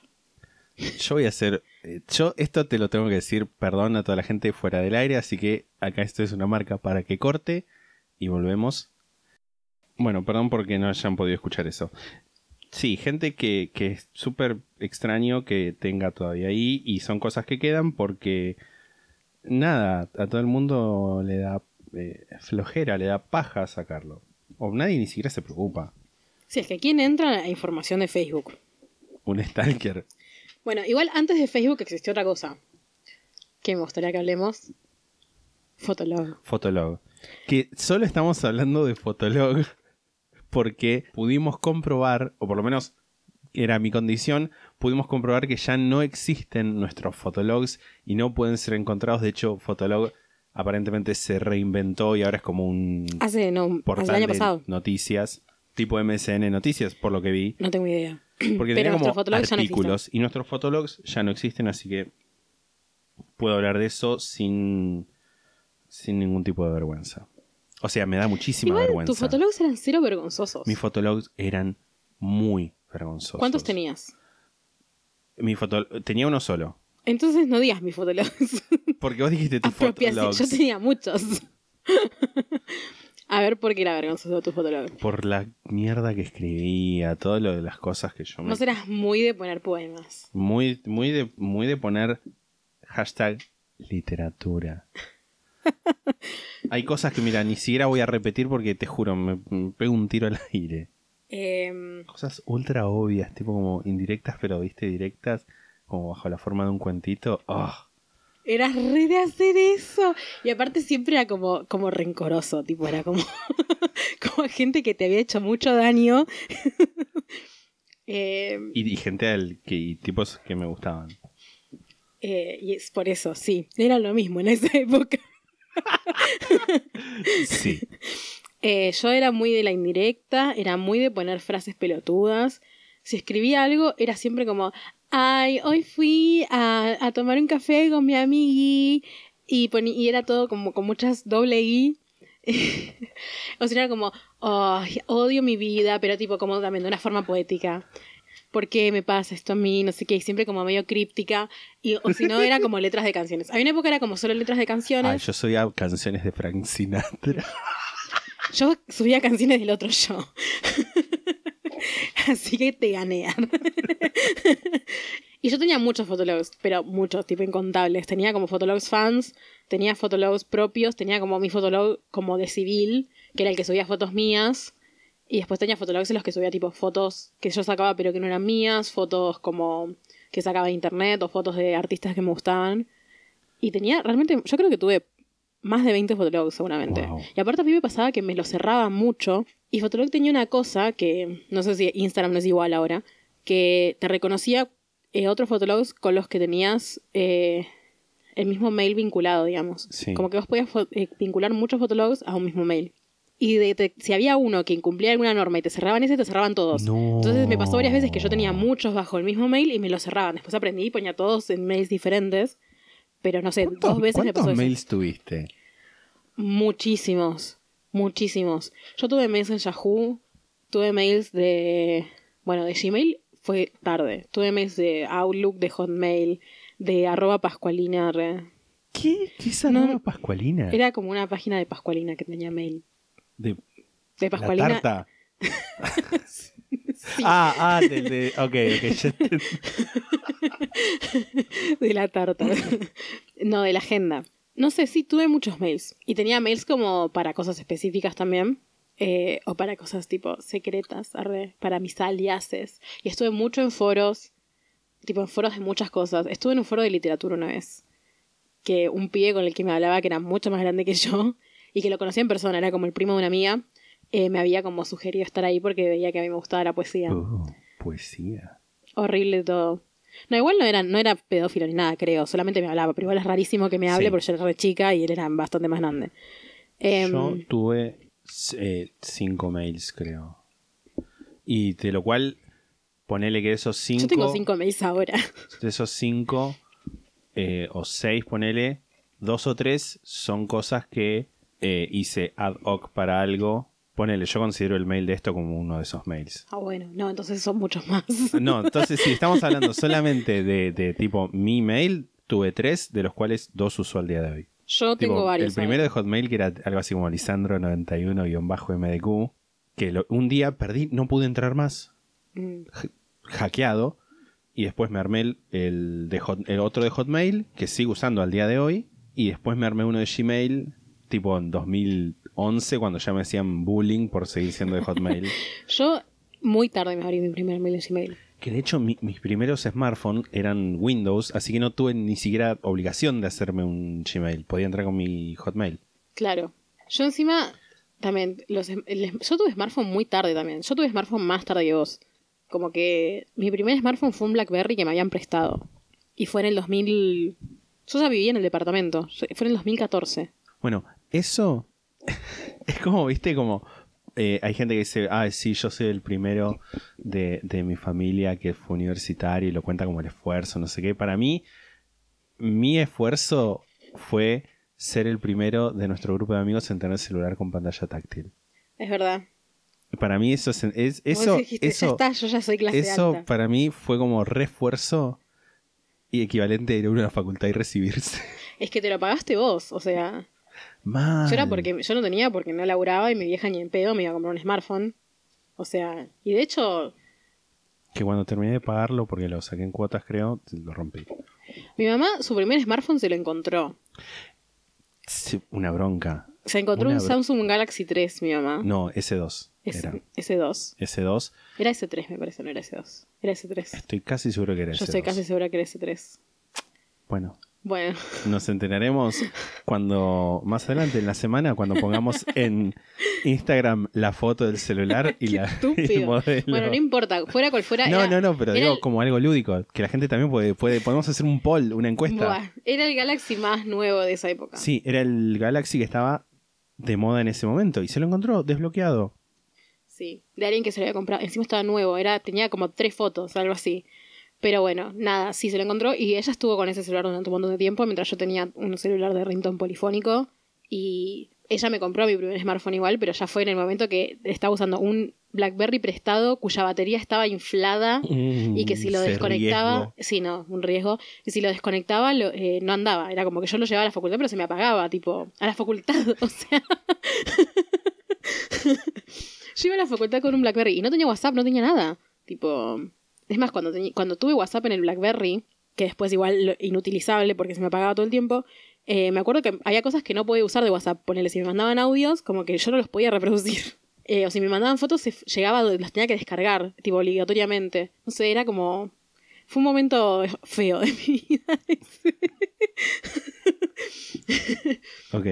Yo voy a hacer. eh, Yo esto te lo tengo que decir, perdón a toda la gente fuera del aire, así que acá esto es una marca para que corte y volvemos. Bueno, perdón porque no hayan podido escuchar eso. Sí, gente que, que es súper extraño que tenga todavía ahí y son cosas que quedan porque nada, a todo el mundo le da eh, flojera, le da paja sacarlo. O nadie ni siquiera se preocupa. Si es que quién entra a información de Facebook. Un stalker. Bueno, igual antes de Facebook existió otra cosa. Que me gustaría que hablemos. Fotolog. Fotolog. Que solo estamos hablando de Fotolog porque pudimos comprobar, o por lo menos era mi condición, pudimos comprobar que ya no existen nuestros Fotologs y no pueden ser encontrados. De hecho, Fotolog aparentemente se reinventó y ahora es como un Hace, no, hace portal el año de pasado. noticias, tipo MSN Noticias, por lo que vi. No tengo idea. Porque tenía como ya no artículos y nuestros Fotologs ya no existen, así que puedo hablar de eso sin, sin ningún tipo de vergüenza. O sea, me da muchísima Igual vergüenza. tus fotologs eran cero vergonzosos. Mis fotologs eran muy vergonzosos. ¿Cuántos tenías? Mi foto... Tenía uno solo. Entonces no digas mis fotologs. Porque vos dijiste tus fotologs Yo tenía muchos. a ver por qué era vergonzoso tu fotolog. por la mierda que escribía, todo lo de las cosas que yo me... Vos eras muy de poner poemas. Muy, muy, de, muy de poner hashtag literatura. Hay cosas que, mira, ni siquiera voy a repetir porque te juro, me, me pego un tiro al aire. Em, Cosas ultra obvias, tipo como indirectas, pero viste, directas, como bajo la forma de un cuentito. ¡Ah! eras re de hacer eso. Y aparte siempre era como, como rencoroso. Tipo, era como, como gente que te había hecho mucho daño. Em, Y, y gente al que, y tipos que me gustaban. eh, y es por eso, sí. Era lo mismo en esa época. Sí. Eh, yo era muy de la indirecta, era muy de poner frases pelotudas. Si escribía algo, era siempre como, ay, hoy fui a, a tomar un café con mi amigui. Y, y era todo como con muchas doble I. o sea, era como, odio mi vida, pero tipo como también de una forma poética. ¿Por qué me pasa esto a mí? No sé qué, siempre como medio críptica. Y, o si no, era como letras de canciones. Había una época era como solo letras de canciones. Ay, yo soy a canciones de Frank Sinatra. Yo subía canciones del otro yo. Así que te gané. y yo tenía muchos fotologs, pero muchos, tipo incontables. Tenía como fotologs fans, tenía fotologs propios, tenía como mi fotolog como de civil, que era el que subía fotos mías. Y después tenía fotologs en los que subía tipo fotos que yo sacaba pero que no eran mías, fotos como que sacaba de internet o fotos de artistas que me gustaban. Y tenía, realmente, yo creo que tuve más de 20 Fotolog seguramente. Wow. Y aparte a mí me pasaba que me lo cerraba mucho y Fotolog tenía una cosa que no sé si Instagram no es igual ahora, que te reconocía eh, otros Fotologs con los que tenías eh, el mismo mail vinculado, digamos. Sí. Como que vos podías eh, vincular muchos Fotologs a un mismo mail. Y de- si había uno que incumplía alguna norma y te cerraban ese, te cerraban todos. No. Entonces me pasó varias veces que yo tenía muchos bajo el mismo mail y me los cerraban. Después aprendí y ponía todos en mails diferentes. Pero no sé, dos veces me ¿Cuántos pasó eso. mails tuviste? Muchísimos, muchísimos. Yo tuve mails en Yahoo, tuve mails de, bueno, de Gmail fue tarde. Tuve mails de Outlook, de Hotmail, de arroba Pascualina. re- ¿Qué? ¿Qué es No, arroba Pascualina? Era como una página de Pascualina que tenía mail. De De la tarta. Ah, ah, del de, ok, ok. de la tarta. no, de la agenda. No sé, sí, tuve muchos mails. Y tenía mails como para cosas específicas también. eh, o para cosas tipo secretas, arre, para mis aliases. Y estuve mucho en foros, tipo en foros de muchas cosas. Estuve en un foro de literatura una vez. Que un pibe con el que me hablaba, que era mucho más grande que yo, y que lo conocía en persona, era como el primo de una amiga, eh, me había como sugerido estar ahí porque veía que a mí me gustaba la poesía. Oh, poesía. Horrible todo. No, igual no era, no era pedófilo ni nada, creo. Solamente me hablaba. Pero igual es rarísimo que me hable Sí. porque yo era re chica y él era bastante más grande. Em, Yo tuve eh, cinco mails, creo. Y de lo cual, ponele que de esos cinco. yo tengo cinco mails ahora. De esos cinco, eh, o seis, ponele, dos o tres son cosas que eh, hice ad hoc para algo. Ponele, yo considero el mail de esto como uno de esos mails. Ah, bueno. No, entonces son muchos más. No, entonces si estamos hablando solamente de, de tipo mi mail, tuve tres, de los cuales dos uso al día de hoy. Yo tengo varios. El primero de. Hotmail, que era algo así como Lisandro91-MDQ, que lo- un día perdí, no pude entrar más, Mm. hackeado, y después me armé el, el de Hot- el otro de Hotmail, que sigo usando al día de hoy, y después me armé uno de Gmail, tipo en 2011, cuando ya me hacían bullying por seguir siendo de Hotmail. Yo muy tarde me abrí mi primer mail de Gmail. que de hecho mi- mis primeros smartphones eran Windows, así que no tuve ni siquiera obligación de hacerme un Gmail, podía entrar con mi Hotmail. Claro. Yo encima también, los, el- yo tuve smartphone muy tarde también. Yo tuve smartphone más tarde que vos. Como que mi primer smartphone fue un BlackBerry que me habían prestado. Y fue en el 2000... Yo ya vivía en el departamento. Fue en el 2014. Bueno, eso es como, viste, como eh, hay gente que dice, ah, sí, yo soy el primero de, de mi familia que fue universitario y lo cuenta como el esfuerzo, no sé qué. Para mí, mi esfuerzo fue ser el primero de nuestro grupo de amigos en tener celular con pantalla táctil. Es verdad. Para mí eso es, eso, dijiste, eso, ya está, yo ya soy clase eso alta. para mí fue como refuerzo y equivalente a ir a una facultad y recibirse. Es que te lo pagaste vos, o sea... Mal. Yo era porque yo no tenía porque no laburaba y mi vieja ni en pedo me iba a comprar un smartphone. O sea, y de hecho, Que cuando terminé de pagarlo, porque lo saqué en cuotas, creo, lo rompí. mi mamá su primer smartphone se lo encontró. Sí, Una bronca. Se encontró Una un Samsung Galaxy 3, mi mamá. No, S2. S- Era S2. S2. Era S3, me parece, no era S2. Era S3. Estoy casi seguro que era Yo S2. estoy casi segura que era S3. Bueno, Bueno, nos enteraremos cuando, más adelante en la semana, cuando pongamos en Instagram la foto del celular y la el modelo. Bueno, no importa, fuera cual fuera. No, era- no, no, pero digo el- como algo lúdico, que la gente también puede, puede, podemos hacer un poll, una encuesta. Buah, era el Galaxy más nuevo de esa época. Sí, era el Galaxy que estaba de moda en ese momento y se lo encontró desbloqueado. Sí, de alguien que se lo había comprado. Encima estaba nuevo, era, tenía como tres fotos, algo así. Pero bueno, nada, sí se lo encontró y ella estuvo con ese celular durante un montón de tiempo mientras yo tenía un celular de ringtone polifónico y ella me compró mi primer smartphone igual, pero ya fue en el momento que estaba usando un BlackBerry prestado cuya batería estaba inflada y que si lo desconectaba, riesgo. sí, no, un riesgo, y si lo desconectaba lo- eh, no andaba, era como que yo lo llevaba a la facultad pero se me apagaba, tipo, a la facultad, o sea... Yo iba a la facultad con un BlackBerry y no tenía WhatsApp, no tenía nada. Tipo, es más, cuando, cuando tuve WhatsApp en el BlackBerry, que después igual inutilizable porque se me apagaba todo el tiempo, eh, me acuerdo que había cosas que no podía usar de WhatsApp. Ponele, si me mandaban audios, como que yo no los podía reproducir. Eh, o si me mandaban fotos, se llegaba, los tenía que descargar, tipo, obligatoriamente. No sé, era como... Fue un momento feo de mi vida. Ok.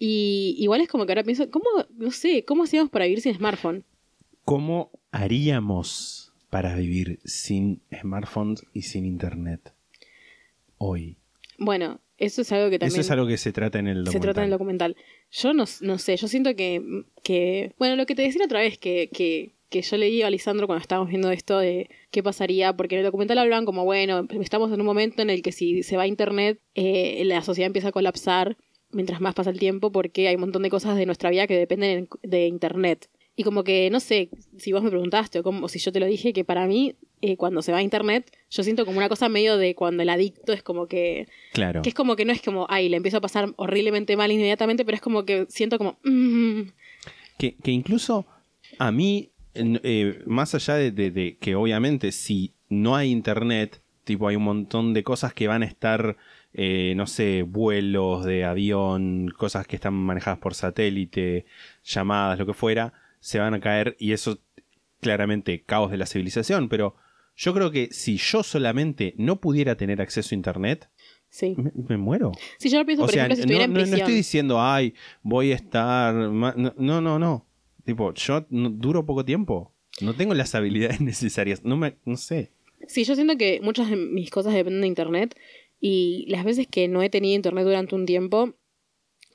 Y igual es como que ahora pienso, ¿cómo, no sé, cómo hacíamos para vivir sin smartphone? ¿Cómo haríamos para vivir sin smartphones y sin internet hoy? Bueno, eso es algo que también Eso es algo que se trata en el documental. se trata en el documental. Yo no, no sé, yo siento que, que bueno, lo que te decía otra vez, que, que, que yo leí a Lisandro cuando estábamos viendo esto de qué pasaría, porque en el documental hablan como, bueno, estamos en un momento en el que si se va a Internet, eh, la sociedad empieza a colapsar mientras más pasa el tiempo, porque hay un montón de cosas de nuestra vida que dependen de Internet. Y como que, no sé, si vos me preguntaste o, como, o si yo te lo dije, que para mí, eh, cuando se va a Internet, yo siento como una cosa medio de cuando el adicto es como que... Claro. Que es como que no es como, ay, le empiezo a pasar horriblemente mal inmediatamente, pero es como que siento como... mm, Que, que incluso a mí, eh, más allá de, de- de que obviamente si no hay internet, tipo hay un montón de cosas que van a estar, eh, no sé, vuelos de avión, cosas que están manejadas por satélite, llamadas, lo que fuera, se van a caer y eso claramente caos de la civilización, pero yo creo que si yo solamente no pudiera tener acceso a internet, sí. me, me muero. Si yo lo pienso, O por sea, ejemplo, si no, en no- no prisión. estoy diciendo, ay, voy a estar. No, no, no. no. Tipo, yo no- duro poco tiempo. No tengo las habilidades necesarias. No me. No sé. Sí, yo siento que muchas de mis cosas dependen de internet y las veces que no he tenido internet durante un tiempo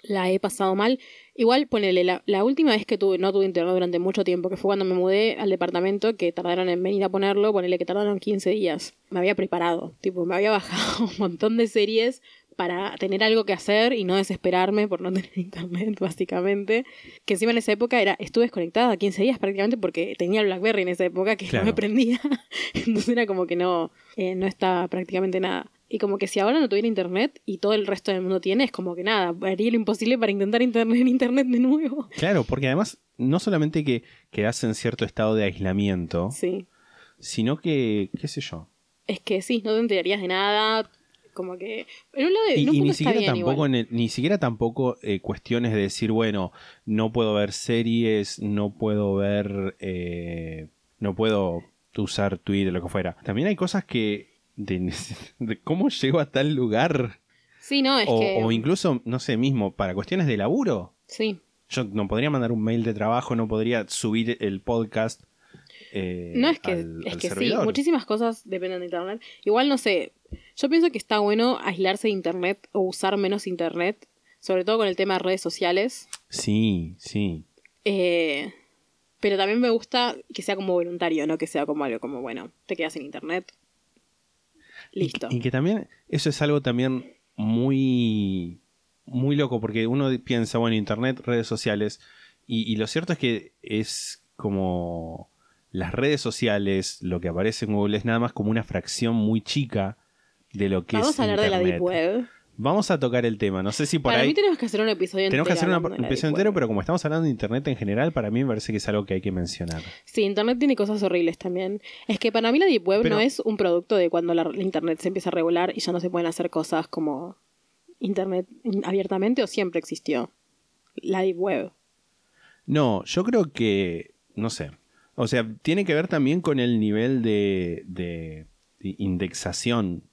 la he pasado mal. Igual, ponele, la, la última vez que tuve, no tuve internet durante mucho tiempo, que fue cuando me mudé al departamento, que tardaron en venir a ponerlo, ponele que tardaron 15 días. Me había preparado, tipo, me había bajado un montón de series para tener algo que hacer y no desesperarme por no tener internet, básicamente. Que encima en esa época era, estuve desconectada 15 días prácticamente porque tenía el Blackberry en esa época que Claro. no me prendía. Entonces era como que no, eh, no estaba prácticamente nada. Y como que si ahora no tuviera internet y todo el resto del mundo tiene, es como que nada, haría lo imposible para intentar internet en internet de nuevo. Claro, porque además, no solamente que quedas en cierto estado de aislamiento, Sí. sino que, qué sé yo. Es que sí, no te enterarías de nada. Como que. En un lado de- Y, un y ni siquiera tampoco igual. en el- ni siquiera tampoco eh, cuestiones de decir bueno no puedo ver series no puedo ver eh, no puedo usar Twitter lo que fuera también hay cosas que de, de cómo llego a tal lugar Sí, no, es o, que. o incluso no sé mismo para cuestiones de laburo Sí. yo no podría mandar un mail de trabajo no podría subir el podcast eh, No es que, al- es al que sí, muchísimas cosas dependen de internet. Igual no sé, yo pienso que está bueno aislarse de internet o usar menos internet, sobre todo con el tema de redes sociales. sí sí Eh, pero también me gusta que sea como voluntario, no que sea como algo como, bueno, te quedas sin internet. Listo. Y, y que también, eso es algo también muy, muy loco, porque uno piensa, bueno, internet, redes sociales, y, y lo cierto es que es como las redes sociales, lo que aparece en Google es nada más como una fracción muy chica de lo que Vamos es a hablar de la. Deep Web. Vamos a tocar el tema, no sé si por Para ahí... mí tenemos que hacer un episodio Tenemos que entero hacer una- un episodio entero, pero como estamos hablando de internet en general, para mí me parece que es algo que hay que mencionar. Sí, Internet tiene cosas horribles también. Es que para mí la Deep Web Pero- no es un producto de cuando la, la Internet se empieza a regular y ya no se pueden hacer cosas como Internet abiertamente o siempre existió. La Deep Web. No, yo creo que, no sé, o sea, tiene que ver también con el nivel de, de- de indexación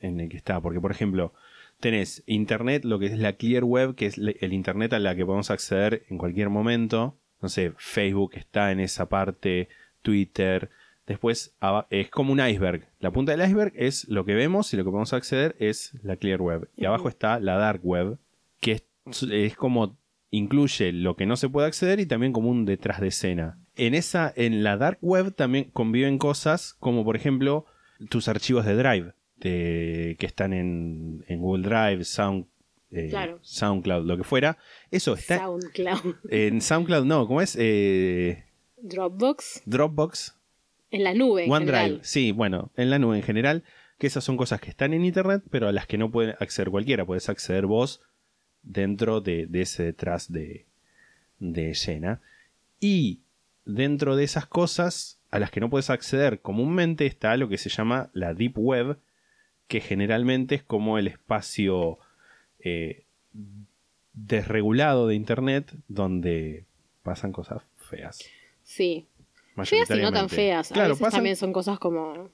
en el que está, porque por ejemplo, tenés Internet, lo que es la Clear Web, que es el Internet a la que podemos acceder en cualquier momento, no sé, Facebook está en esa parte, Twitter, después es como un iceberg, la punta del iceberg es lo que vemos y lo que podemos acceder es la Clear Web, y abajo está la Dark Web, que es, es como incluye lo que no se puede acceder y también como un detrás de escena. En esa, en la dark web también conviven cosas como por ejemplo tus archivos de Drive de- que están en, en Google Drive, Sound, eh, Claro. SoundCloud, lo que fuera. Eso está SoundCloud. en SoundCloud, no, ¿cómo es? Eh, Dropbox. Dropbox, En la nube. OneDrive. Sí, bueno, en la nube en general, que esas son cosas que están en Internet, pero a las que no puede acceder cualquiera. Puedes acceder vos dentro de, de ese detrás de, de escena. Y dentro de esas cosas a las que no puedes acceder comúnmente está lo que se llama la Deep Web, que generalmente es como el espacio eh, desregulado de Internet donde pasan cosas feas. Sí. Feas y no tan feas. A veces pasan- también son cosas como,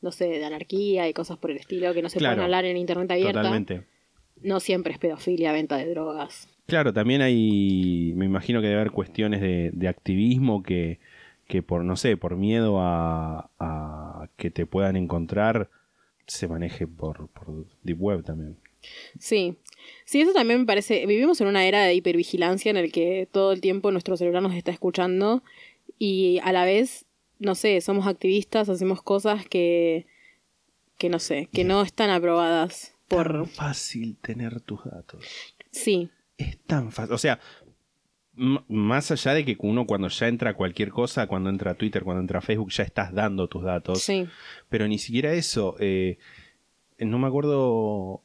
no sé, de anarquía y cosas por el estilo que no se Claro. pueden hablar en internet abierta. Totalmente. no siempre es pedofilia, venta de drogas. Claro, también hay, me imagino que debe haber cuestiones de, de activismo que, que por, no sé, por miedo a, a que te puedan encontrar, se maneje por, por Deep Web también. Sí. Sí, eso también me parece. Vivimos en una era de hipervigilancia en el que todo el tiempo nuestro celular nos está escuchando y a la vez, no sé, somos activistas, hacemos cosas que, que no sé, que no están aprobadas por. Tan fácil tener tus datos. Sí, Es tan fácil. O sea, más allá de que uno cuando ya entra a cualquier cosa, cuando entra a Twitter, cuando entra a Facebook, ya estás dando tus datos. sí. Pero ni siquiera eso. eh, no me acuerdo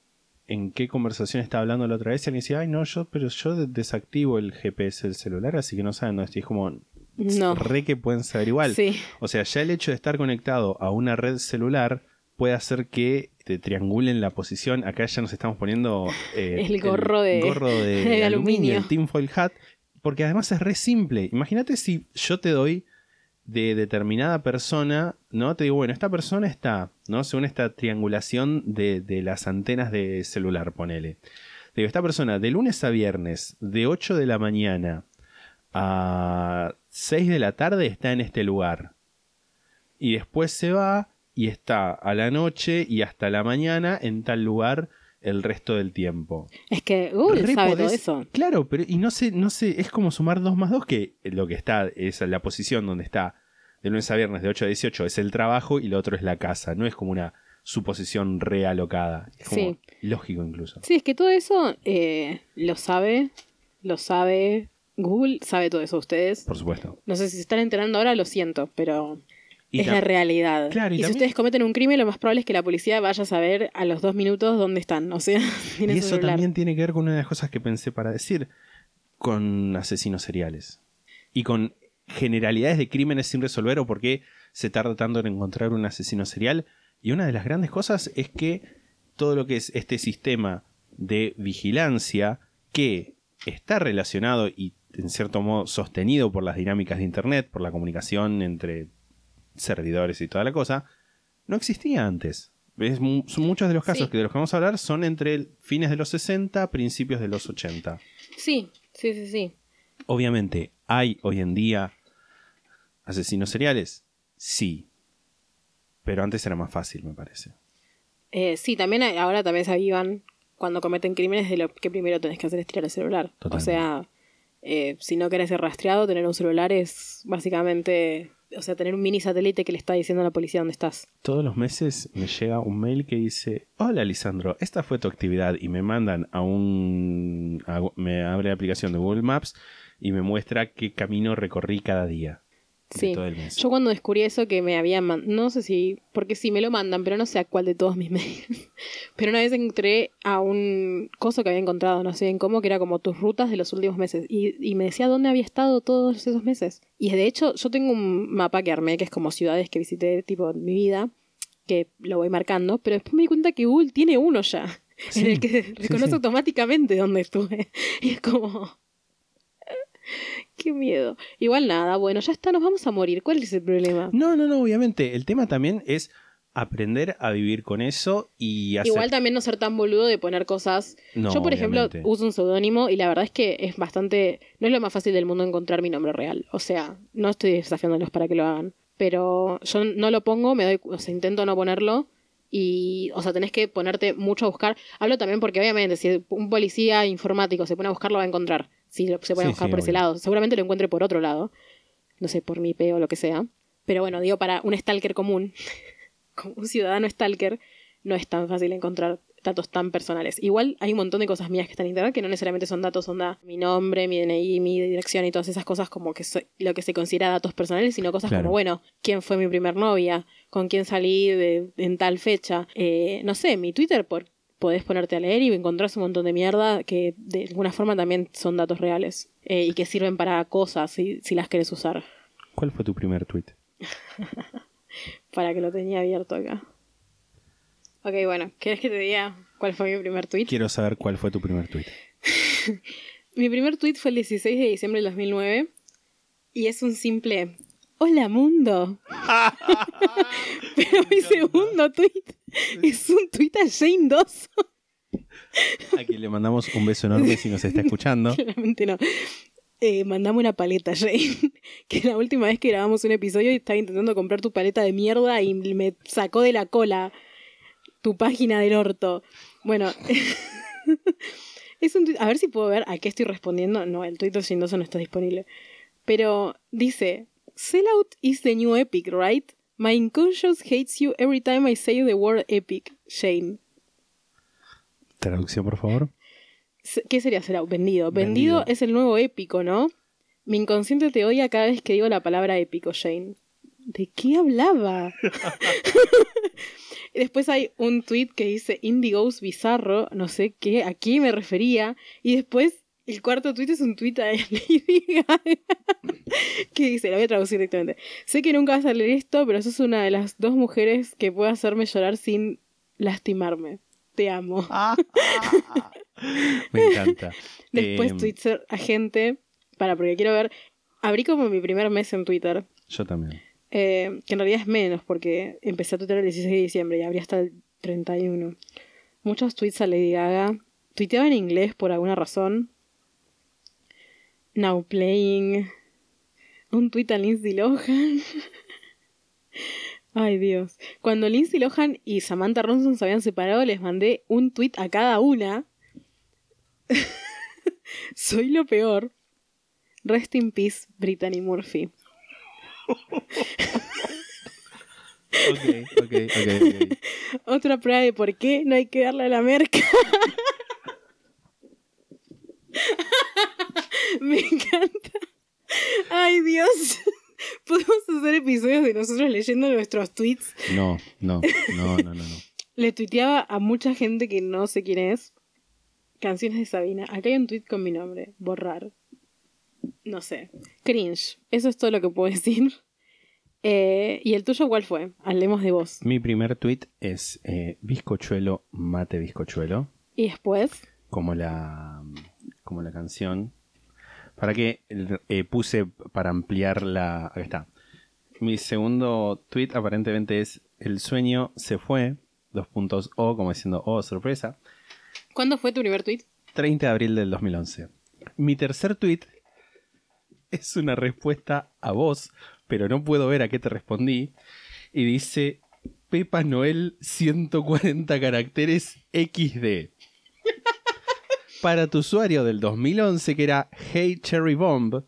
en qué conversación estaba hablando la otra vez. Y alguien decía, ay, no, yo, pero yo de- desactivo el GPS del celular, así que no saben dónde estoy. Es como, No. re que pueden saber igual. Sí. O sea, ya el hecho de estar conectado a una red celular puede hacer que te triangulen la posición. Acá ya nos estamos poniendo eh, El gorro de- gorro de, de aluminio, aluminio. el tinfoil hat. Porque además es re simple. Imagínate si yo te doy de determinada persona, ¿no? Te digo, bueno, esta persona está, ¿no? Según esta triangulación de, de las antenas de celular, ponele. Te digo, esta persona de lunes a viernes, de 8 de la mañana a 6 de la tarde está en este lugar. Y después se va y está a la noche y hasta la mañana en tal lugar el resto del tiempo. Es que Google Re sabe todo eso. Claro, pero y no sé, no sé, es como sumar 2 más 2 que lo que está es la posición donde está de lunes a viernes de 8 a 18 es el trabajo y lo otro es la casa, no es como una suposición realocada, es como Sí. lógico incluso. Sí, es que todo eso eh, lo sabe, lo sabe Google, sabe todo eso ustedes. Por supuesto. No sé si se están enterando ahora, lo siento, pero Y es la realidad. Claro, y y si ustedes cometen un crimen, lo más probable es que la policía vaya a saber a los dos minutos dónde están. O sea, Y eso celular. también tiene que ver con una de las cosas que pensé para decir, con asesinos seriales. Y con generalidades de crímenes sin resolver o por qué se tarda tanto en encontrar un asesino serial. Y una de las grandes cosas es que todo lo que es este sistema de vigilancia que está relacionado y en cierto modo sostenido por las dinámicas de Internet, por la comunicación entre servidores y toda la cosa, no existía antes. Es son muchos de los casos Sí. que de los que vamos a hablar son entre fines de los 60, principios de los 80. Sí, sí, sí, sí. Obviamente, ¿hay hoy en día asesinos seriales? Sí. Pero antes era más fácil, me parece. Eh, sí, también hay- ahora también se avivan cuando cometen crímenes de lo que primero tenés que hacer es tirar el celular. Totalmente. O sea, eh, si no querés ser rastreado, tener un celular es básicamente, o sea, tener un mini satélite que le está diciendo a la policía dónde estás. Todos los meses me llega un mail que dice, hola Lisandro, esta fue tu actividad y me mandan a un... me abre la aplicación de Google Maps y me muestra qué camino recorrí cada día. De Sí. todo el mes. Yo cuando descubrí eso que me habían mandado, no sé si, porque sí me lo mandan, pero no sé a cuál de todos mis mails. pero una vez entré a un coso que había encontrado, no sé en cómo, que era como tus rutas de los últimos meses. Y, y me decía dónde había estado todos esos meses. Y de hecho, yo tengo un mapa que armé, que es como ciudades que visité tipo en mi vida, que lo voy marcando, pero después me di cuenta que Google tiene uno ya. Sí, en el que sí, reconoce sí. automáticamente dónde estuve. Y es como. Qué miedo. Igual nada, bueno, ya está, nos vamos a morir. ¿Cuál es el problema? No, no, no, obviamente. El tema también es aprender a vivir con eso y hacer... Igual también no ser tan boludo de poner cosas. No, Yo, por ejemplo, uso un seudónimo y la verdad es que es bastante. No es lo más fácil del mundo encontrar mi nombre real. O sea, no estoy desafiándolos para que lo hagan. Pero yo no lo pongo, me doy, o sea, intento no ponerlo. Y, o sea, tenés que ponerte mucho a buscar. Hablo también porque, obviamente, si un policía informático se pone a buscar, lo va a encontrar. Si lo- se a Sí, buscar sí, por ese lado. Seguramente lo encuentre por otro lado. No sé, por mi IP o lo que sea. Pero bueno, digo, para un stalker común, como un ciudadano stalker, no es tan fácil encontrar datos tan personales. Igual hay un montón de cosas mías que están en internet que no necesariamente son datos, onda mi nombre, mi DNI, mi dirección y todas esas cosas como que soy, lo que se considera datos personales, sino cosas Claro. como, bueno, quién fue mi primer novia, con quién salí de- en tal fecha. Eh, no sé, mi Twitter por, podés ponerte a leer y encontrás un montón de mierda que de alguna forma también son datos reales eh, y que sirven para cosas si, si las querés usar. ¿Cuál fue tu primer tweet? Para que lo tenía abierto acá. Ok, bueno, ¿querés que te diga cuál fue mi primer tweet? Quiero saber cuál fue tu primer tweet. Mi primer tweet fue el 16 de diciembre del 2009 y es un simple Hola mundo. Pero mi segundo tweet es un tweet a Jane Dawson. A quien le mandamos un beso enorme si nos está escuchando. Claramente no. Eh, mandame una paleta, Jane. Que la última vez que grabamos un episodio estaba intentando comprar tu paleta de mierda y me sacó de la cola tu página del orto. Bueno, es un tuit- a ver si puedo ver a qué estoy respondiendo. No, el Twitter sin no está disponible. Pero dice: Sellout is the new epic, right? My unconscious hates you every time I say the word epic, Shane. Traducción, por favor. ¿Qué sería sellout? Vendido. Vendido. Vendido es el nuevo épico, ¿no? Mi inconsciente te odia cada vez que digo la palabra épico, Shane. ¿De qué hablaba? Y Después hay un tweet que dice Indigos bizarro, no sé qué, a qué me refería. Y después el cuarto tweet es un tweet de Lady Gaga que dice, lo voy a traducir directamente. Sé que nunca vas a leer esto, pero sos una de las dos mujeres que puede hacerme llorar sin lastimarme. Te amo. Me encanta. Después Eh, tweets a gente, para, porque quiero ver, abrí como mi primer mes en Twitter, Yo también. eh, que en realidad es menos porque empecé a tuitear el 16 de diciembre y abrí hasta el 31. Muchos tweets a Lady Gaga. Tuiteaba en inglés por alguna razón. Now playing. Un tweet a Lindsay Lohan. Ay Dios. Cuando Lindsay Lohan y Samantha Ronson se habían separado, les mandé un tweet a cada una. Soy lo peor. Rest in peace, Brittany Murphy. Ok, ok, ok, ok. Otra prueba de por qué no hay que darle a la merca. Me encanta. Ay, Dios. Podemos hacer episodios de nosotros leyendo nuestros tweets. No, no, no, no, no, no. Le tuiteaba a mucha gente que no sé quién es. Canciones de Sabina. Acá hay un tweet con mi nombre. Borrar. No sé. Cringe. Eso es todo lo que puedo decir. Eh, ¿Y el tuyo cuál fue? Hablemos de vos. Mi primer tweet es eh, bizcochuelo, mate bizcochuelo, Y después. como la, como la canción. Para que eh, puse para ampliar la. Acá está. Mi segundo tweet aparentemente es El sueño se fue. Dos puntos O, como diciendo Oh, sorpresa. ¿Cuándo fue tu primer tweet? 30 de abril del 2011. Mi tercer tweet es una respuesta a vos, pero no puedo ver a qué te respondí. Y dice Pepa Noel 140 caracteres XD. Para tu usuario del 2011 que era Hey Cherry Bomb,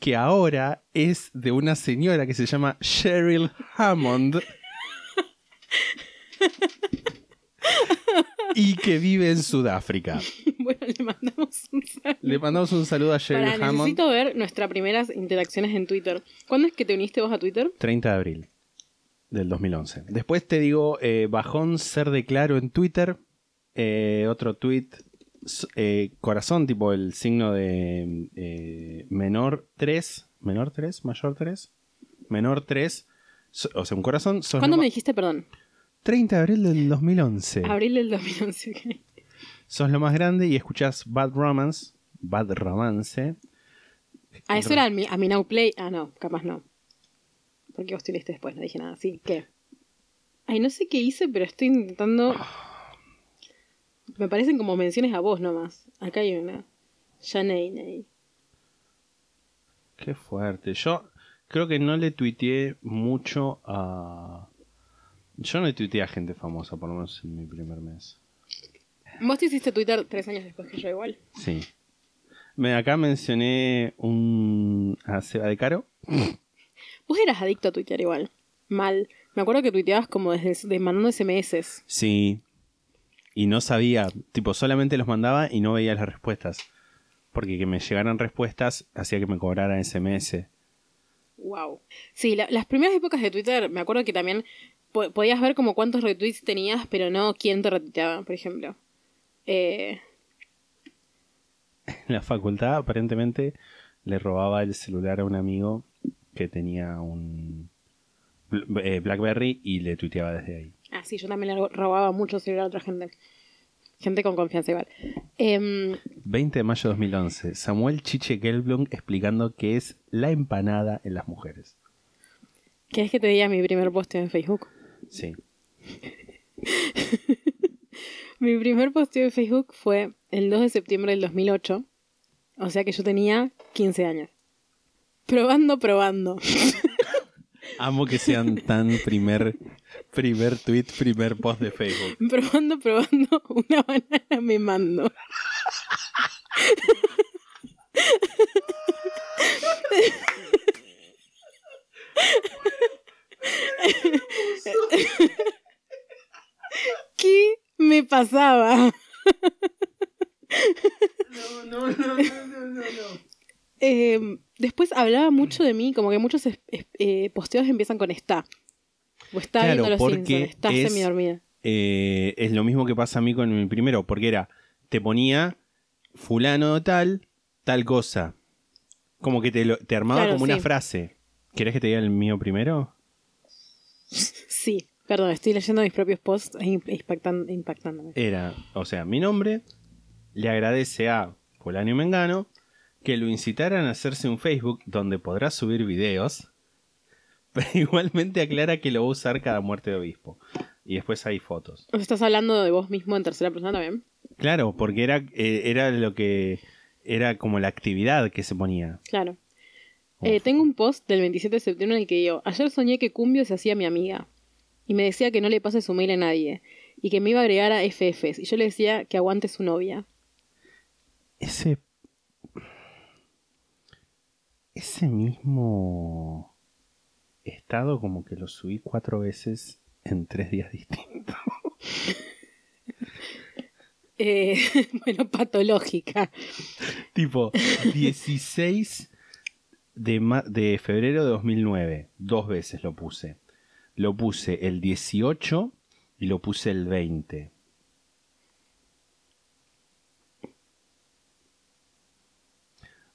que ahora es de una señora que se llama Cheryl Hammond. y que vive en Sudáfrica. bueno, le mandamos un saludo. Le mandamos un saludo a Cheryl Hammond. necesito ver nuestras primeras interacciones en Twitter. ¿Cuándo es que te uniste vos a Twitter? 30 de abril del 2011. Después te digo, eh, bajón ser de claro en Twitter. Eh, otro tweet, eh, corazón, tipo el signo de eh, menor 3. ¿Menor 3? ¿Mayor 3? Menor 3. so- o sea, un corazón. sos ¿Cuándo me dijiste, perdón? 30 de abril del 2011. Abril del 2011. ok. Sos lo más grande y escuchás Bad Romance. Bad Romance. Ah, eso era a mi, a mi Now Play. Ah, no, capaz no. Porque vos te uniste después, no dije nada. Sí, ¿qué? Ay, no sé qué hice, pero estoy intentando. Me parecen como menciones a vos nomás. Acá hay una. Janey. Qué fuerte. Yo creo que no le tuiteé mucho a. Yo no le tuiteé a gente famosa, por lo menos en mi primer mes. Vos te hiciste Twitter tres años después que yo igual. Sí. Me, acá mencioné un. a Seba de Caro. Vos eras adicto a tuitear igual. Mal. Me acuerdo que tuiteabas como desde de mandando SMS. Sí. Y no sabía, tipo, solamente los mandaba y no veía las respuestas. Porque que me llegaran respuestas hacía que me cobraran SMS. Wow. Sí, la- las primeras épocas de Twitter, me acuerdo que también po- podías ver como cuántos retweets tenías, pero no quién te retuiteaba, por ejemplo. Eh, En la facultad, aparentemente, le robaba el celular a un amigo que tenía un eh, Blackberry y le tuiteaba desde ahí. Ah, sí, yo también le robaba mucho celular a otra gente. Gente con confianza igual. Em, 20 de mayo de 2011. Samuel Chiche Gelblum explicando qué es la empanada en las mujeres. ¿Querés que te diga mi primer post en Facebook? Sí. Mi primer posteo de Facebook fue el 2 de septiembre del 2008. O sea que yo tenía 15 años. Probando, probando. Amo que sean tan primer, primer tweet, primer post de Facebook. Probando, probando. Una banana me mando. ¿Qué me pasaba? Eh, después hablaba mucho de mí, como que muchos eh, posteos empiezan con está. O está Claro, viendo los porque Simpsons, está. Eh, es lo mismo que pasa a mí con mi primero, porque era, te ponía fulano tal, tal cosa. Como que te, lo- te armaba Claro, como una frase. ¿Querés que te diga el mío primero? Sí, perdón, estoy leyendo mis propios posts e impactan- impactándome. Era, o sea, mi nombre le agradece a fulano y mengano que lo incitaran a hacerse un Facebook donde podrá subir videos, pero igualmente aclara que lo va a usar cada muerte de obispo. Y después hay fotos. ¿Os estás hablando de vos mismo en tercera persona también? Claro, porque era, eh, era lo que era como la actividad que se ponía. Claro. Eh, tengo un post del 27 de septiembre en el que digo, ayer soñé que Cumbio se hacía mi amiga y me decía que no le pase su mail a nadie y que me iba a agregar a FFs y yo le decía que aguante su novia. Ese. Ese mismo estado, como que lo subí cuatro veces en tres días distintos. Eh, bueno, patológica. tipo, 16 de, ma- de febrero de 2009. Dos veces lo puse. Lo puse el 18 y lo puse el 20.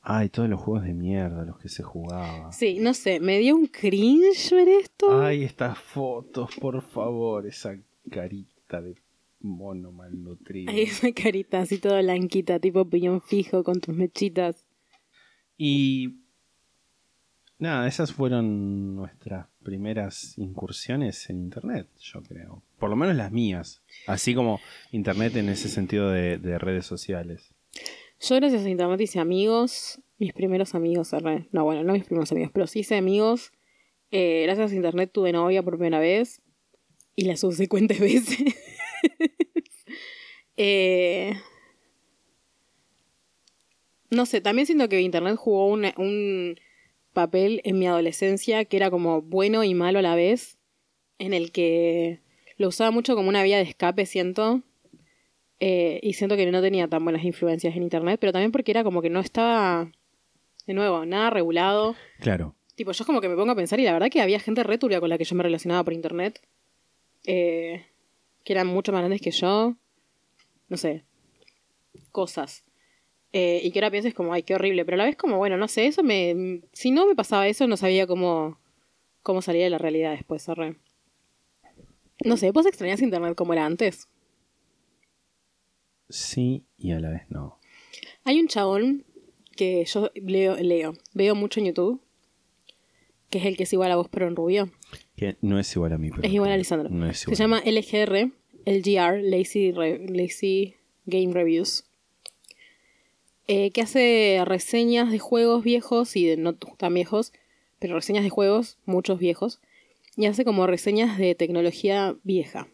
Ay, todos los juegos de mierda, los que se jugaba. Sí, no sé, me dio un cringe ver esto. Ay, estas fotos, por favor, esa carita de mono malnutrido. Ay, esa carita así toda blanquita, tipo piñón fijo con tus mechitas. Y nada, esas fueron nuestras primeras incursiones en Internet, yo creo. Por lo menos las mías. Así como Internet en ese sentido de, de redes sociales. Yo gracias a internet hice amigos, mis primeros amigos, no bueno, no mis primeros amigos, pero sí hice amigos. Eh, gracias a internet tuve novia por primera vez y la subsecuentes veces. Eh, no sé, también siento que internet jugó un papel en mi adolescencia que era como bueno y malo a la vez, en el que lo usaba mucho como una vía de escape, siento. Eh, y siento que no tenía tan buenas influencias en internet, pero también porque era como que no estaba, de nuevo, nada regulado. Claro. Tipo, yo es como que me pongo a pensar y la verdad que había gente re turbia con la que yo me relacionaba por internet. eh, que eran mucho más grandes que yo. No sé. Cosas. Eh, y que ahora piensas como, ay, qué horrible. Pero a la vez como, bueno, no sé, eso me... Si no me pasaba eso, no sabía cómo, cómo salir de la realidad después, arre. No sé, ¿vos extrañas internet como era antes? Sí y a la vez no. Hay un chabón que yo leo, leo, veo mucho en YouTube, que es el que es igual a vos pero en rubio. Que no es igual a mí. Pero Es igual a Lisandro. No es Se igual. llama LGR, LGR, Lazy, Re- Lazy Game Reviews. eh, que hace reseñas de juegos viejos y de no tan viejos, pero reseñas de juegos, muchos viejos. Y hace como reseñas de tecnología vieja.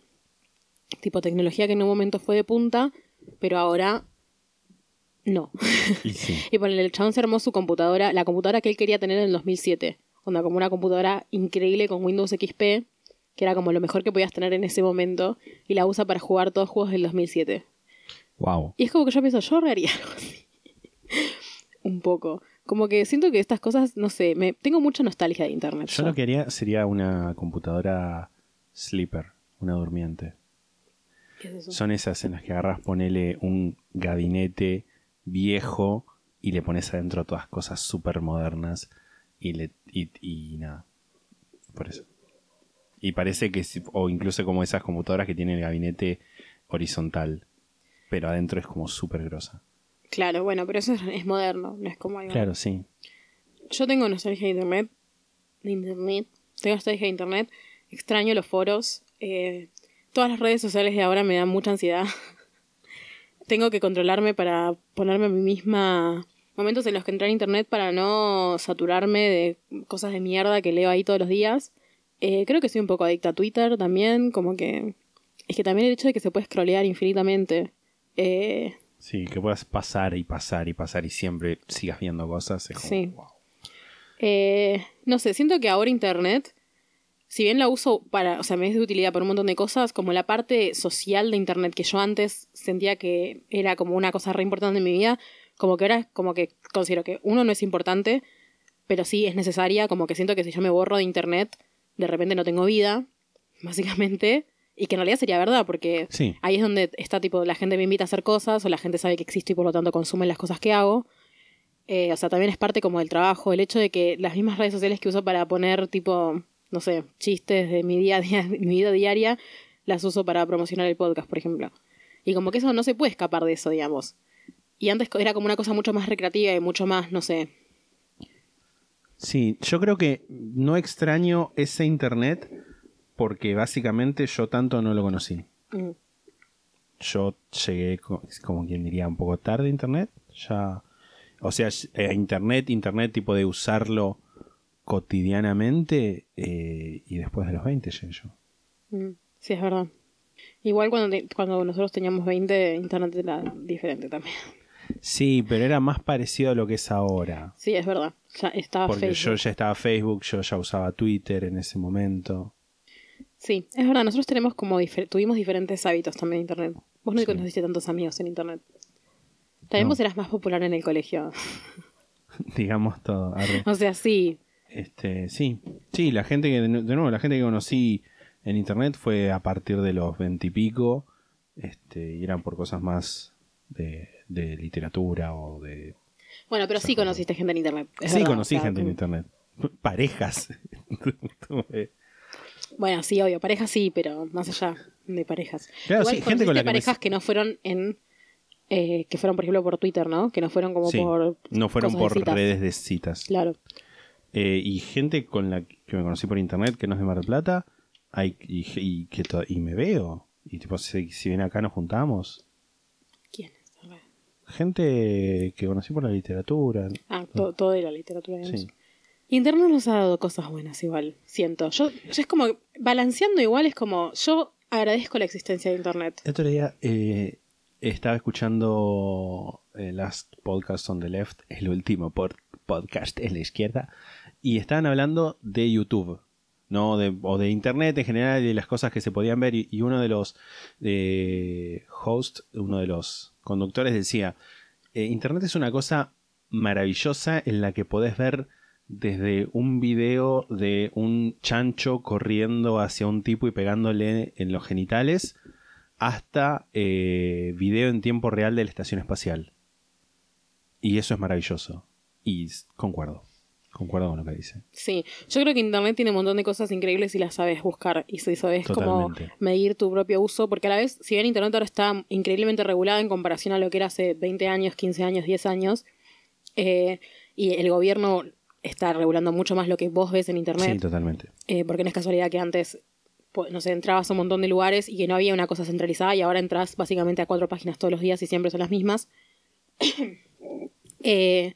Tipo tecnología que en un momento fue de punta, pero ahora no. Y sí. Y ponele, el chabón se armó su computadora, la computadora que él quería tener en el 2007. Onda, como una computadora increíble con Windows XP, que era como lo mejor que podías tener en ese momento, y la usa para jugar todos los juegos del 2007. Wow. Y es como que yo pienso, yo algo así. Un poco. Como que siento que estas cosas, no sé, me tengo mucha nostalgia de internet. Yo lo que haría sería una computadora sleeper, una durmiente. Son esas en las que agarras, ponele un gabinete viejo y le pones adentro todas cosas súper modernas y, le, y, y nada. Por eso. Y parece que, o incluso como esas computadoras que tienen el gabinete horizontal, pero adentro es como súper grosa. Claro, bueno, pero eso es, es moderno, no es como algo. Claro, sí. Yo tengo nostalgia de internet. De internet. Tengo nostalgia de internet. Extraño los foros. eh, todas las redes sociales de ahora me dan mucha ansiedad. tengo que controlarme para ponerme a mí misma momentos en los que entrar a internet para no saturarme de cosas de mierda que leo ahí todos los días. Eh, creo que soy un poco adicta a Twitter también, como que... Es que también el hecho de que se puede scrollear infinitamente. Eh, Sí, que puedas pasar y pasar y pasar y siempre sigas viendo cosas. Es como, Sí. wow. Eh, no sé, siento que ahora Internet, si bien la uso para, o sea, me es de utilidad para un montón de cosas, como la parte social de Internet que yo antes sentía que era como una cosa re importante en mi vida, como que ahora es como que considero que uno no es importante, pero sí es necesaria, como que siento que si yo me borro de Internet, de repente no tengo vida, básicamente, y que en realidad sería verdad, porque Sí. ahí es donde está tipo, la gente me invita a hacer cosas, o la gente sabe que existo y por lo tanto consume las cosas que hago. Eh, o sea, también es parte como del trabajo, el hecho de que las mismas redes sociales que uso para poner tipo, no sé, chistes de mi día a día, mi vida diaria, las uso para promocionar el podcast, por ejemplo. Y como que eso no se puede escapar de eso, digamos. Y antes era como una cosa mucho más recreativa y mucho más, no sé. Sí, yo creo que no extraño ese internet porque básicamente yo tanto no lo conocí. mm, Yo llegué, co- como quien diría, un poco tarde a internet. Ya, o sea, eh, internet, internet tipo de usarlo cotidianamente eh, y después de los 20 llegué yo. mm, sí, es verdad. Igual cuando, te- cuando nosotros teníamos 20, internet era diferente también. Sí, pero era más parecido a lo que es ahora. Sí, es verdad. Ya estaba Porque yo ya estaba Facebook, yo ya usaba Twitter en ese momento. Sí, es verdad, nosotros tenemos como difer- tuvimos diferentes hábitos también en internet. Vos no Sí. conociste tantos amigos en internet. También No. vos eras más popular en el colegio. Digamos todo. arre. O sea, sí. Este, sí, sí, la gente que, de nuevo, la gente que conocí en internet fue a partir de los veintipico, este, y eran por cosas más de, de literatura o de... Bueno, pero sí conociste gente en internet. es sí, verdad, conocí o sea, gente en mm. internet. Parejas. Bueno, sí, obvio, parejas sí, pero más allá de parejas. Claro, Igual sí, gente con la me- parejas que no fueron en... eh, que fueron, por ejemplo, por Twitter, ¿no? Que no fueron como sí, por... no fueron de por redes de citas. Claro. Eh, y gente con la que me conocí por internet que no es de Mar del Plata, hay, y, y que y me veo. Y tipo, si, si viene acá nos juntamos. ¿Quién es? Gente que conocí por la literatura. Ah, to- todo de la literatura. Sí. Internet nos ha dado cosas buenas igual, siento. Yo, yo es como, balanceando igual es como, yo agradezco la existencia de Internet. El otro día eh, estaba escuchando eh, Last Podcast on the Left, el último pod- podcast en la izquierda, y estaban hablando de YouTube, ¿no? O de Internet en general, de las cosas que se podían ver, y, uno de los eh, hosts, uno de los conductores decía, eh, Internet es una cosa maravillosa en la que podés ver desde un video de un chancho corriendo hacia un tipo y pegándole en los genitales hasta eh, video en tiempo real de la estación espacial. Y eso es maravilloso. Y concuerdo. Concuerdo con lo que dice. Sí, yo creo que Internet tiene un montón de cosas increíbles si las sabes buscar y si sabes cómo medir tu propio uso, porque a la vez, si bien Internet ahora está increíblemente regulada en comparación a lo que era hace 20 años, 15 años, 10 años, eh, y el gobierno está regulando mucho más lo que vos ves en Internet. Sí, totalmente. Eh, porque no es casualidad que antes, no sé, entrabas a un montón de lugares y que no había una cosa centralizada y ahora entras básicamente a cuatro páginas todos los días y siempre son las mismas. Eh,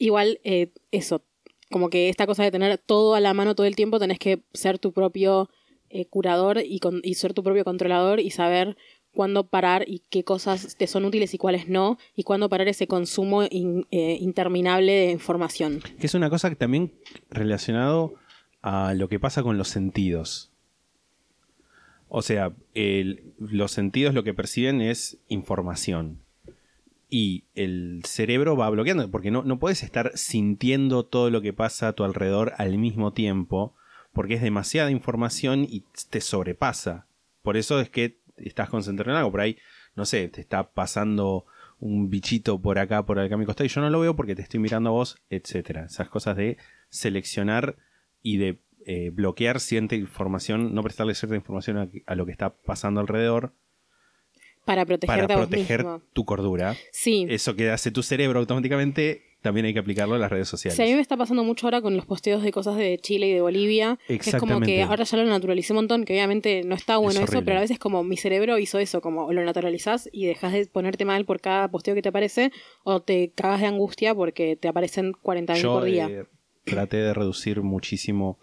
igual, eh, eso, como que esta cosa de tener todo a la mano todo el tiempo, tenés que ser tu propio eh, curador y, con- y ser tu propio controlador y saber cuándo parar y qué cosas te son útiles y cuáles no, y cuándo parar ese consumo eh, interminable de información. Que es una cosa que también relacionado a lo que pasa con los sentidos. O sea, los sentidos lo que perciben es información. Y el cerebro va bloqueando, porque no, no puedes estar sintiendo todo lo que pasa a tu alrededor al mismo tiempo, porque es demasiada información y te sobrepasa. Por eso es que estás concentrado en algo. Por ahí, no sé, te está pasando un bichito por acá, por acá a mi costado, y yo no lo veo porque te estoy mirando a vos, etcétera. Esas cosas de seleccionar y de eh, bloquear cierta información, no prestarle cierta información a, a lo que está pasando alrededor Para protegerte para proteger tu cordura. Sí. Eso que hace tu cerebro automáticamente también hay que aplicarlo a las redes sociales. Sí, a mí me está pasando mucho ahora con los posteos de cosas de Chile y de Bolivia. que Es como Exactamente. que ahora ya lo naturalicé un montón, que obviamente no está bueno eso, pero a veces como mi cerebro hizo eso, como lo naturalizás y dejas de ponerte mal por cada posteo que te aparece, o te cagas de angustia porque te aparecen 40.000 Yo por día. eh, traté de reducir muchísimo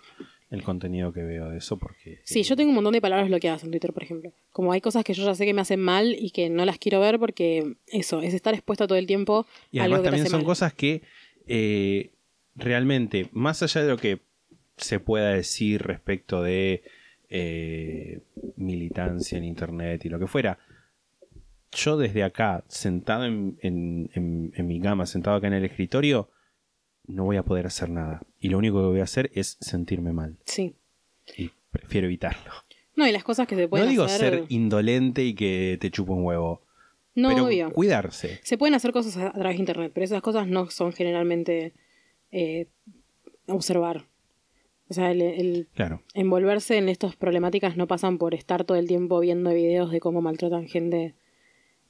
el contenido que veo de eso porque... Sí, yo tengo un montón de palabras bloqueadas en Twitter, por ejemplo. Como hay cosas que yo ya sé que me hacen mal y que no las quiero ver porque eso, es estar expuesta todo el tiempo Y a algo además que te también hace son mal. cosas que eh, realmente, más allá de lo que se pueda decir respecto de eh, militancia en Internet y lo que fuera, yo desde acá, sentado en, en- en- en mi cama, sentado acá en el escritorio, no voy a poder hacer nada. Y lo único que voy a hacer es sentirme mal. Sí. Y prefiero evitarlo. No, y las cosas que se No pueden digo hacer... ser indolente y que te chupa un huevo. no, pero obvio. cuidarse. Se pueden hacer cosas a, a través de internet, pero esas cosas no son generalmente eh, observar. O sea, el, el Claro. envolverse en estas problemáticas no pasan por estar todo el tiempo viendo videos de cómo maltratan gente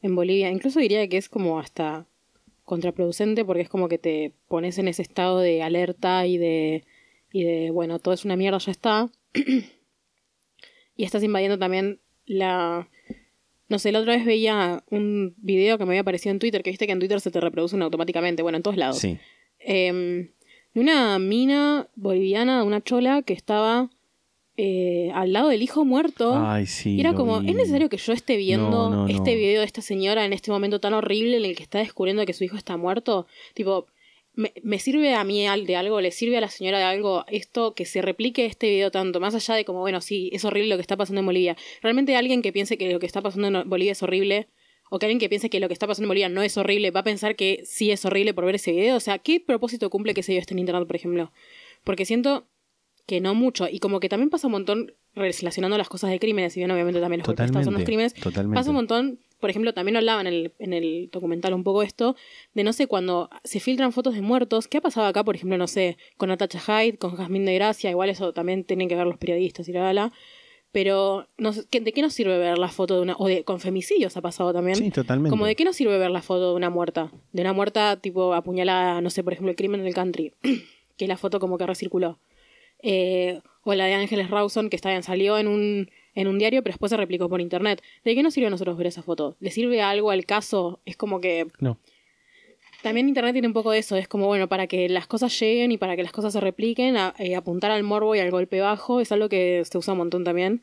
en Bolivia. Incluso diría que es como hasta contraproducente porque es como que te pones en ese estado de alerta y de, y de bueno, todo es una mierda, ya está. y estás invadiendo también la... No sé, la otra vez veía un video que me había aparecido en Twitter, que viste que en Twitter se te reproducen automáticamente, bueno, en todos lados. Sí. Eh, de una mina boliviana, de una chola que estaba eh, al lado del hijo muerto. Ay, sí. y era como, vi. ¿es necesario que yo esté viendo No, no, este no. video de esta señora en este momento tan horrible en el que está descubriendo que su hijo está muerto? Tipo, ¿me, me sirve a mí de algo? ¿Le sirve a la señora de algo esto que se replique este video tanto? Más allá de como, bueno, sí, es horrible lo que está pasando en Bolivia. Realmente alguien que piense que lo que está pasando en Bolivia es horrible o que alguien que piense que lo que está pasando en Bolivia no es horrible va a pensar que sí es horrible por ver ese video. O sea, ¿qué propósito cumple que ese video esté en internet, por ejemplo? Porque siento que no mucho. Y como que también pasa un montón relacionando las cosas de crímenes, si bien obviamente también los Estado son los crímenes. totalmente. Pasa un montón, por ejemplo, también hablaba en el, en el documental un poco esto, de no sé, cuando se filtran fotos de muertos, ¿qué ha pasado acá, por ejemplo, no sé, con Natacha Hyde, con Jazmín de Gracia? Igual eso también tienen que ver los periodistas y la la. Pero, no sé, ¿qué- ¿de qué nos sirve ver la foto de una... o de, con femicidios ha pasado también. Sí, totalmente. Como de qué nos sirve ver la foto de una muerta. De una muerta tipo apuñalada, no sé, por ejemplo, el crimen del country. que es la foto como que recirculó. Eh, o la de Ángeles Rawson, que está salió en un, en un diario, pero después se replicó por internet. ¿De qué nos sirve a nosotros ver esa foto? ¿Le sirve algo al caso? Es como que No. también Internet tiene un poco de eso, es como, bueno, para que las cosas lleguen y para que las cosas se repliquen, a- eh, apuntar al morbo y al golpe bajo es algo que se usa un montón también.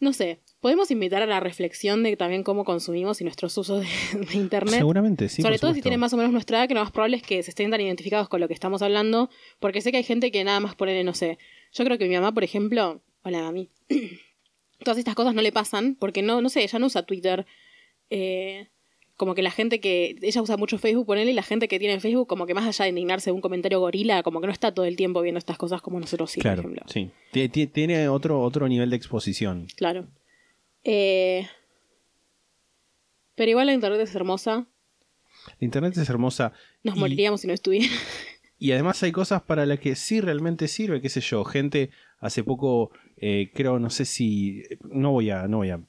No sé, podemos invitar a la reflexión de también cómo consumimos y nuestros usos de, de Internet. Seguramente, sí. Sobre todo si tienen más o menos nuestra edad, que lo más probable es que se estén tan identificados con lo que estamos hablando, porque sé que hay gente que nada más pone, no sé, yo creo que mi mamá, por ejemplo, hola mami, todas estas cosas no le pasan, porque no, no sé, ella no usa Twitter, eh, como que la gente que, ella usa mucho Facebook, ponele, y la gente que tiene Facebook, como que más allá de indignarse de un comentario gorila, como que no está todo el tiempo viendo estas cosas como nosotros sí, Claro, por ejemplo. sí. Tie- tie- Tiene otro, otro nivel de exposición. Claro. Eh, pero igual la internet es hermosa, La Internet es hermosa. nos y- moriríamos si no estuviera. Y además hay cosas para las que sí realmente sirve, qué sé yo. Gente, hace poco, eh, creo, no sé si. No voy a. No voy a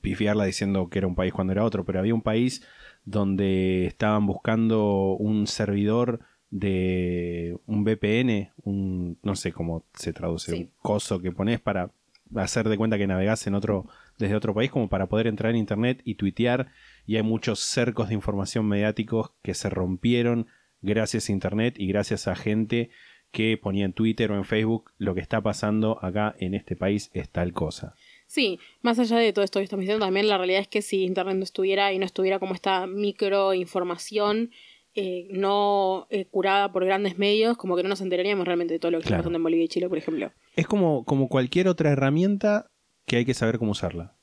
pifiarla diciendo que era un país cuando era otro, pero había un país donde estaban buscando un servidor de un VPN, un no sé cómo se traduce, Sí. un coso que pones para hacer de cuenta que navegás en otro desde otro país como para poder entrar en internet y tuitear y hay muchos cercos de información mediáticos que se rompieron gracias a internet y gracias a gente que ponía en Twitter o en Facebook lo que está pasando acá en este país es tal cosa. Sí, más allá de todo esto que estamos diciendo, también la realidad es que si Internet no estuviera y no estuviera como esta microinformación eh, no eh, curada por grandes medios, como que no nos enteraríamos realmente de todo lo que Claro. está pasando en Bolivia y Chile, por ejemplo. Es como, como cualquier otra herramienta que hay que saber cómo usarla,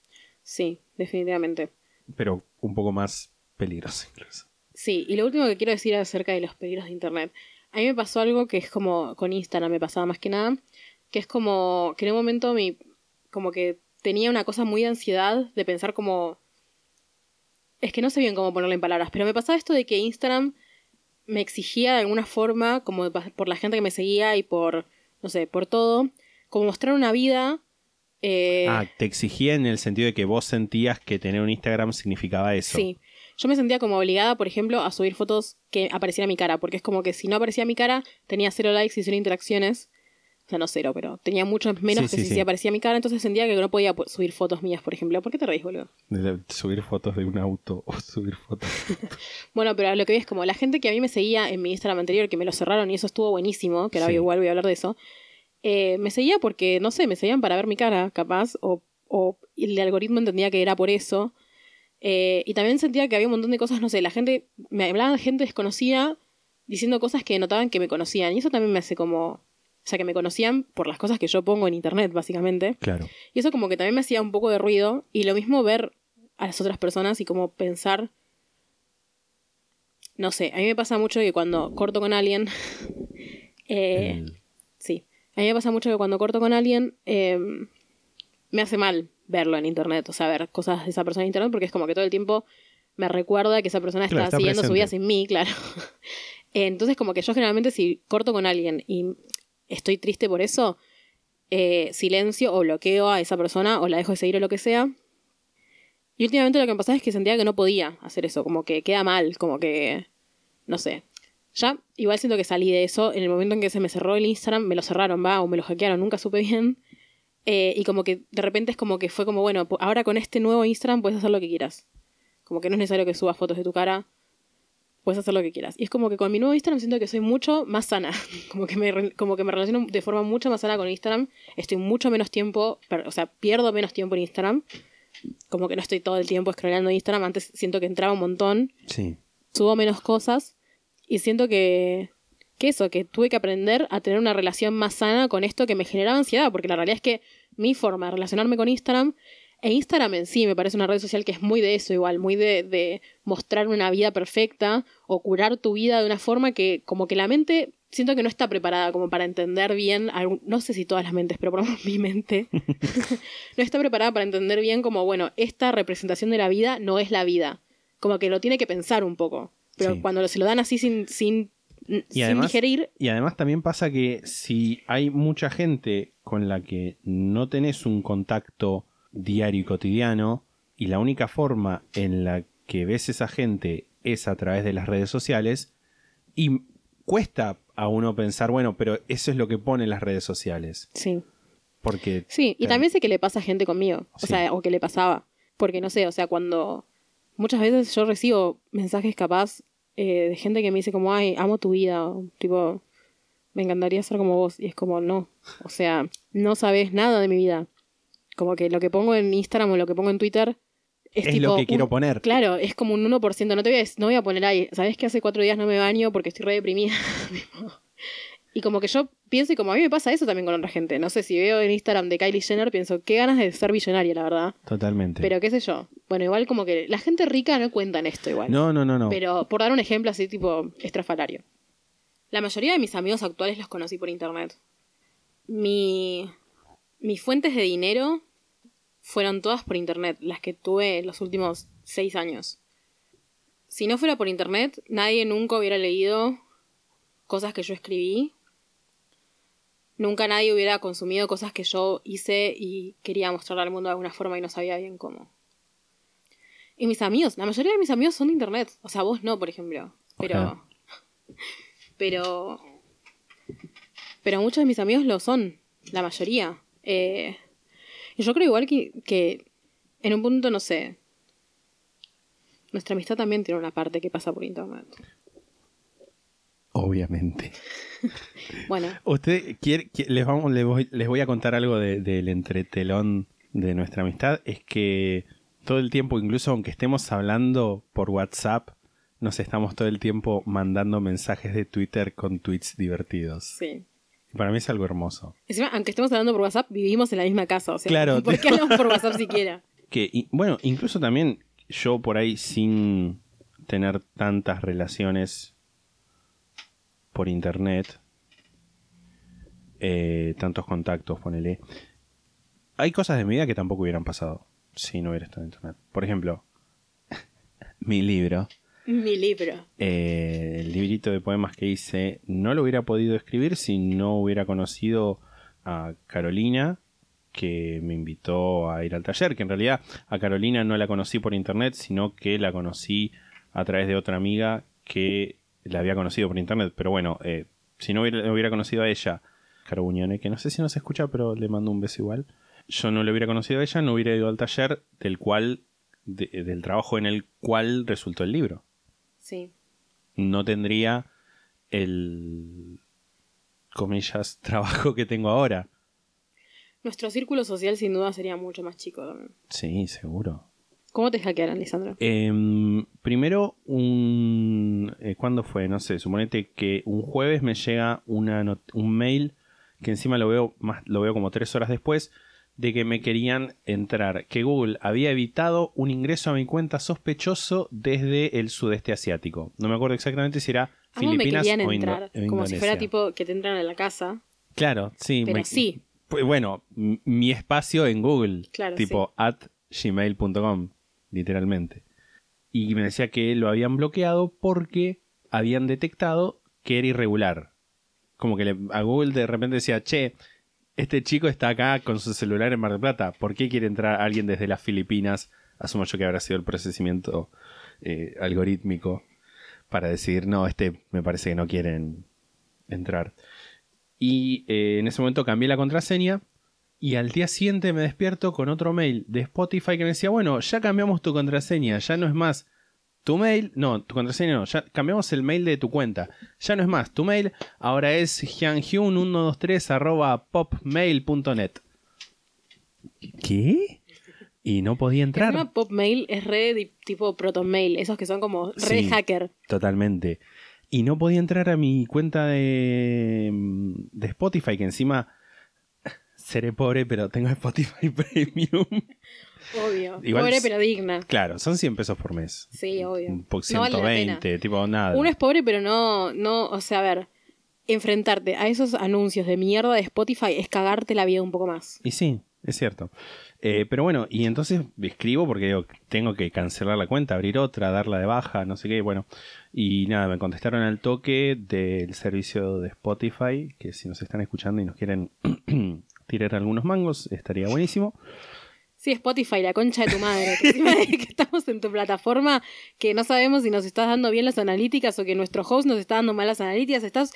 Sí, definitivamente. pero un poco más peligrosa incluso. Sí, y lo último que quiero decir acerca de los peligros de Internet. A mí me pasó algo que es como con Instagram, me pasaba más que nada, que es como que en un momento mi, como que tenía una cosa muy de ansiedad de pensar como... Es que no sé bien cómo ponerlo en palabras, pero me pasaba esto de que Instagram me exigía de alguna forma, como por la gente que me seguía y por, no sé, por todo, como mostrar una vida... eh, ah, te exigía en el sentido de que vos sentías que tener un Instagram significaba eso. Sí. yo me sentía como obligada, por ejemplo, a subir fotos que apareciera mi cara, porque es como que si no aparecía mi cara, tenía cero likes y cero interacciones. O sea, no cero, pero tenía mucho menos Sí, que sí, si sí. aparecía mi cara, entonces sentía que no podía subir fotos mías, por ejemplo. ¿Por qué te reís, boludo? De subir fotos de un auto o subir fotos. Bueno, pero lo que vi es como la gente que a mí me seguía en mi Instagram anterior, que me lo cerraron y eso estuvo buenísimo, que ahora igual voy a hablar de eso, eh, me seguía porque, no sé, me seguían para ver mi cara, capaz, o, o el algoritmo entendía que era por eso. Eh, y también sentía que había un montón de cosas, no sé, la gente, me hablaban gente desconocida diciendo cosas que notaban que me conocían. Y eso también me hace como, o sea, que me conocían por las cosas que yo pongo en internet, básicamente. Claro. Y eso como que también me hacía un poco de ruido. Y lo mismo ver a las otras personas y como pensar. No sé, a mí me pasa mucho que cuando corto con alguien. eh, El-. A mí me pasa mucho que cuando corto con alguien. eh, me hace mal verlo en internet. O sea, ver cosas de esa persona en internet. Porque es como que todo el tiempo me recuerda que esa persona Claro, está, está siguiendo su vida sin mí, claro. Entonces, como que yo generalmente si corto con alguien y estoy triste por eso, eh, silencio o bloqueo a esa persona o la dejo de seguir o lo que sea. Y últimamente lo que me pasaba es que sentía que no podía hacer eso, como que queda mal, como que, no sé. Ya, igual siento que salí de eso. En el momento en que se me cerró el Instagram, me lo cerraron, va, o me lo hackearon, nunca supe bien. Eh, y como que de repente es como que fue como, bueno, ahora con este nuevo Instagram puedes hacer lo que quieras. Como que no es necesario que subas fotos de tu cara, puedes hacer lo que quieras. Y es como que con mi nuevo Instagram siento que soy mucho más sana. Como que me, como que me relaciono de forma mucho más sana con Instagram. Estoy mucho menos tiempo, per- o sea, pierdo menos tiempo en Instagram. Como que no estoy todo el tiempo scrollando Instagram. Antes siento que entraba un montón Sí. subo menos cosas y siento que, que eso, que tuve que aprender a tener una relación más sana con esto que me generaba ansiedad, porque la realidad es que mi forma de relacionarme con Instagram, e Instagram en sí me parece una red social que es muy de eso igual, muy de, de mostrar una vida perfecta o curar tu vida de una forma que como que la mente siento que no está preparada como para entender bien, algún- no sé si todas las mentes, pero por lo menos mi mente no está preparada para entender bien como, bueno, esta representación de la vida no es la vida. Como que lo tiene que pensar un poco. Pero Sí. cuando se lo dan así sin, sin, sin además- digerir, Y además también pasa que si hay mucha gente con la que no tenés un contacto diario y cotidiano, y la única forma en la que ves esa gente es a través de las redes sociales, y cuesta a uno pensar, bueno, pero eso es lo que ponen las redes sociales. sí. Porque Sí, y también sé que le pasa a gente conmigo. O sea, o que le pasaba. Porque no sé, o sea, cuando. Muchas veces yo recibo mensajes capaz eh, de gente que me dice como, ay, amo tu vida. o tipo, me encantaría ser como vos. Y es como, no. O sea, no sabes nada de mi vida. Como que lo que pongo en Instagram o lo que pongo en Twitter es, Es tipo lo que un- quiero poner. Claro, es como un 1%. No te voy a, no voy a poner ahí. ¿Sabes que hace cuatro días no me baño porque estoy re deprimida? y como que yo pienso, y como a mí me pasa eso también con otra gente. No sé, si veo en Instagram de Kylie Jenner, pienso, qué ganas de ser billonaria, la verdad. Totalmente. Pero qué sé yo. Bueno, igual como que la gente rica no cuenta en esto igual. no, no, no, no. Pero por dar un ejemplo así tipo estrafalario. La mayoría de mis amigos actuales los conocí por internet. Mi, mis fuentes de dinero fueron todas por internet, las que tuve los últimos seis años. Si no fuera por internet, nadie nunca hubiera leído cosas que yo escribí. Nunca nadie hubiera consumido cosas que yo hice y quería mostrarle al mundo de alguna forma y no sabía bien cómo. Y mis amigos, la mayoría de mis amigos son de internet. O sea, vos no, por ejemplo. Pero. Pero. Pero muchos de mis amigos lo son. La mayoría. Eh, y yo creo igual que, que. En un punto, no sé. Nuestra amistad también tiene una parte que pasa por internet. Obviamente. Bueno, Usted quiere, qui- les, vamos, les, voy, les voy a contar algo de- del entretelón de nuestra amistad. Es que todo el tiempo, incluso aunque estemos hablando por WhatsApp, nos estamos todo el tiempo mandando mensajes de Twitter con tweets divertidos. sí. Para mí es algo hermoso. Encima, aunque estemos hablando por WhatsApp, vivimos en la misma casa. O sea, Claro. ¿por qué hablamos por WhatsApp siquiera? Que, y- bueno, incluso también yo por ahí sin tener tantas relaciones por internet, eh, tantos contactos, ponele. Hay cosas de mi vida que tampoco hubieran pasado si no hubiera estado en internet. Por ejemplo, mi libro, Mi libro. eh, el librito de poemas que hice, no lo hubiera podido escribir si no hubiera conocido a Carolina, que me invitó a ir al taller, que en realidad a Carolina no la conocí por internet, sino que la conocí a través de otra amiga que la había conocido por internet. Pero bueno, eh, si no hubiera, hubiera conocido a ella, Caro Buñone, que no sé si nos escucha, pero le mando un beso igual. Yo no le hubiera conocido a ella, no hubiera ido al taller del cual, de- del trabajo en el cual resultó el libro. Sí. No tendría el, comillas, trabajo que tengo ahora. Nuestro círculo social sin duda sería mucho más chico también. Sí, seguro. ¿Cómo te hackearon, Lisandro? Em, primero, un. eh, ¿Cuándo fue? No sé, suponete que un jueves me llega una un mail que encima lo veo, más, lo veo como tres horas después de que me querían entrar, que Google había evitado un ingreso a mi cuenta sospechoso desde el sudeste asiático. No me acuerdo exactamente si era me Filipinas querían o, entrar, o como si fuera tipo que te entran a la casa. Claro, sí. Pero me- sí. Pues bueno, mi espacio en Google, Claro, tipo at gmail.com, literalmente. Y me decía que lo habían bloqueado porque habían detectado que era irregular. Como que le- a Google de repente decía, che, este chico está acá con su celular en Mar del Plata, ¿por qué quiere entrar alguien desde las Filipinas? Asumo yo que habrá sido el procesamiento eh, algorítmico para decir, no, este me parece que no quieren entrar. Y eh, en ese momento cambié la contraseña y al día siguiente me despierto con otro mail de Spotify que me decía, bueno, ya cambiamos tu contraseña, ya no es más tu mail, no, tu contraseña no, ya cambiamos el mail de tu cuenta, ya no es más tu mail, ahora es hyunhyun123 arroba popmail.net. ¿Qué? Y no podía El entrar. tema Popmail es re di- tipo protomail, esos que son como re Sí. hacker. Totalmente. Y no podía entrar a mi cuenta de, de Spotify, que encima seré pobre, pero tengo Spotify Premium. Obvio. Igual Pobre es- pero digna. Claro, son 100 pesos por mes. Sí, obvio. Un poco No vale la 120, tipo nada. Uno es pobre, pero no, no, o sea, a ver, enfrentarte a esos anuncios de mierda de Spotify es cagarte la vida un poco más. Y sí, es cierto. Eh, pero bueno, y entonces escribo porque digo, tengo que cancelar la cuenta, abrir otra, darla de baja, no sé qué, bueno. Y nada, me contestaron al toque del servicio de Spotify, que si nos están escuchando y nos quieren tirar algunos mangos, estaría buenísimo. Sí, Spotify, la concha de tu madre. Que estamos en tu plataforma, que no sabemos si nos estás dando bien las analíticas o que nuestro host nos está dando malas analíticas. Estás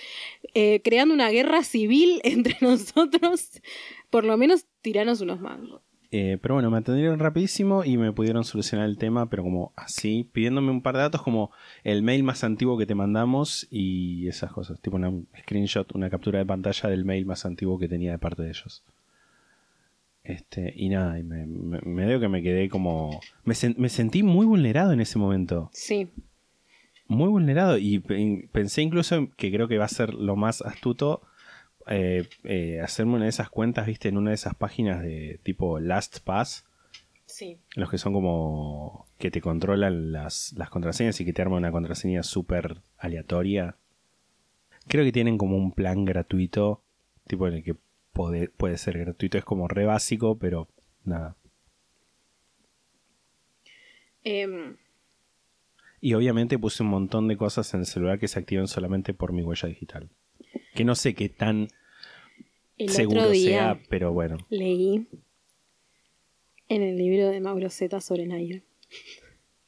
eh, creando una guerra civil entre nosotros. Por lo menos tiranos unos mangos. Eh, pero bueno, me atendieron rapidísimo y me pudieron solucionar el tema, pero como así, pidiéndome un par de datos como el mail más antiguo que te mandamos y esas cosas, tipo una un screenshot, una captura de pantalla del mail más antiguo que tenía de parte de ellos. Este, y nada, y me, me, que me quedé como... Me, sen- me sentí muy vulnerado en ese momento, Sí. muy vulnerado y pe- pensé incluso que creo que va a ser lo más astuto eh, eh, hacerme una de esas cuentas, viste, en una de esas páginas de tipo LastPass. Sí. Los que son como que te controlan las, las contraseñas y que te arman una contraseña súper aleatoria. Creo que tienen como un plan gratuito, tipo en el que puede, puede ser gratuito, es como re básico, pero nada. Em, Y obviamente puse un montón de cosas en el celular que se activan solamente por mi huella digital. Que no sé qué tan el seguro sea, pero bueno. leí en el libro de Mauro Zeta sobre Nair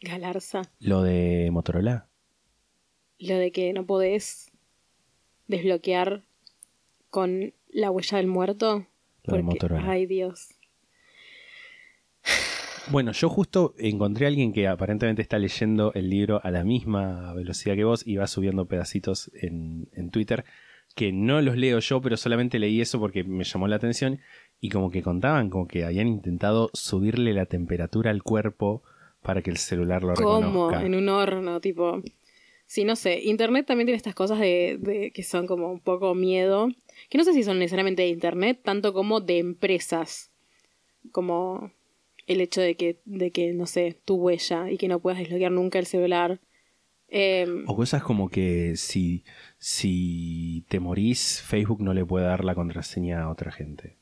Galarza Lo de Motorola. lo de que no podés desbloquear con la huella del muerto. Lo de Motorola. Ay, Dios. Bueno, yo justo encontré a alguien que aparentemente está leyendo el libro a la misma velocidad que vos y va subiendo pedacitos en, en Twitter, que no los leo yo, pero solamente leí eso porque me llamó la atención y como que contaban, como que habían intentado subirle la temperatura al cuerpo para que el celular lo ¿Cómo? reconozca. En un horno, tipo. Sí, no sé. Internet también tiene estas cosas de, de- que son como un poco miedo. Que no sé si son necesariamente de Internet, tanto como de empresas. Como el hecho de que, de que no sé, tu huella y que no puedas desbloquear nunca el celular. Em, O cosas como que si, si te morís, Facebook no le puede dar la contraseña a otra gente.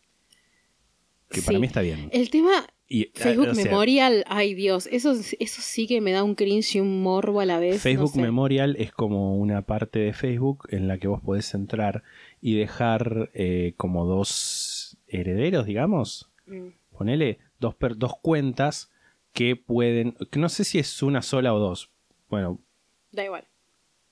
Que para mí está bien. El tema Y, Facebook o sea, Memorial, ay Dios, eso, eso sí que me da un cringe y un morbo a la vez. no Facebook sé. Memorial es como una parte de Facebook en la que vos podés entrar y dejar eh, como dos herederos, digamos. Mm. Ponele dos, per- dos cuentas que pueden, que no sé si es una sola o dos. bueno, Da igual.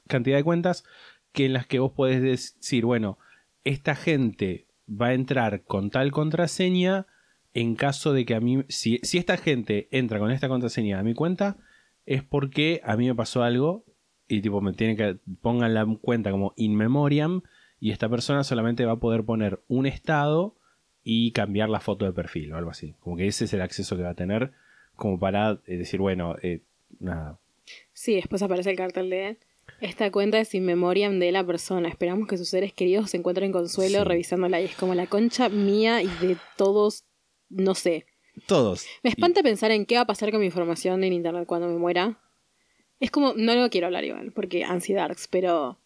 cantidad de cuentas que en las que vos podés decir, bueno, esta gente va a entrar con tal contraseña en caso de que a mí, si, si esta gente entra con esta contraseña a mi cuenta, es porque a mí me pasó algo y tipo me tienen que pongan la cuenta como in memoriam y esta persona solamente va a poder poner un estado y cambiar la foto de perfil o algo así. Como que ese es el acceso que va a tener como para eh, decir, bueno, eh, nada, Sí, después aparece el cartel de esta cuenta es in memoriam de la persona. Esperamos que sus seres queridos se encuentren consuelo Sí. revisándola y es como la concha mía y de todos, no sé. todos. Me espanta pensar en qué va a pasar con mi información en internet cuando me muera. Es como, no lo quiero hablar igual, porque ansidarks, pero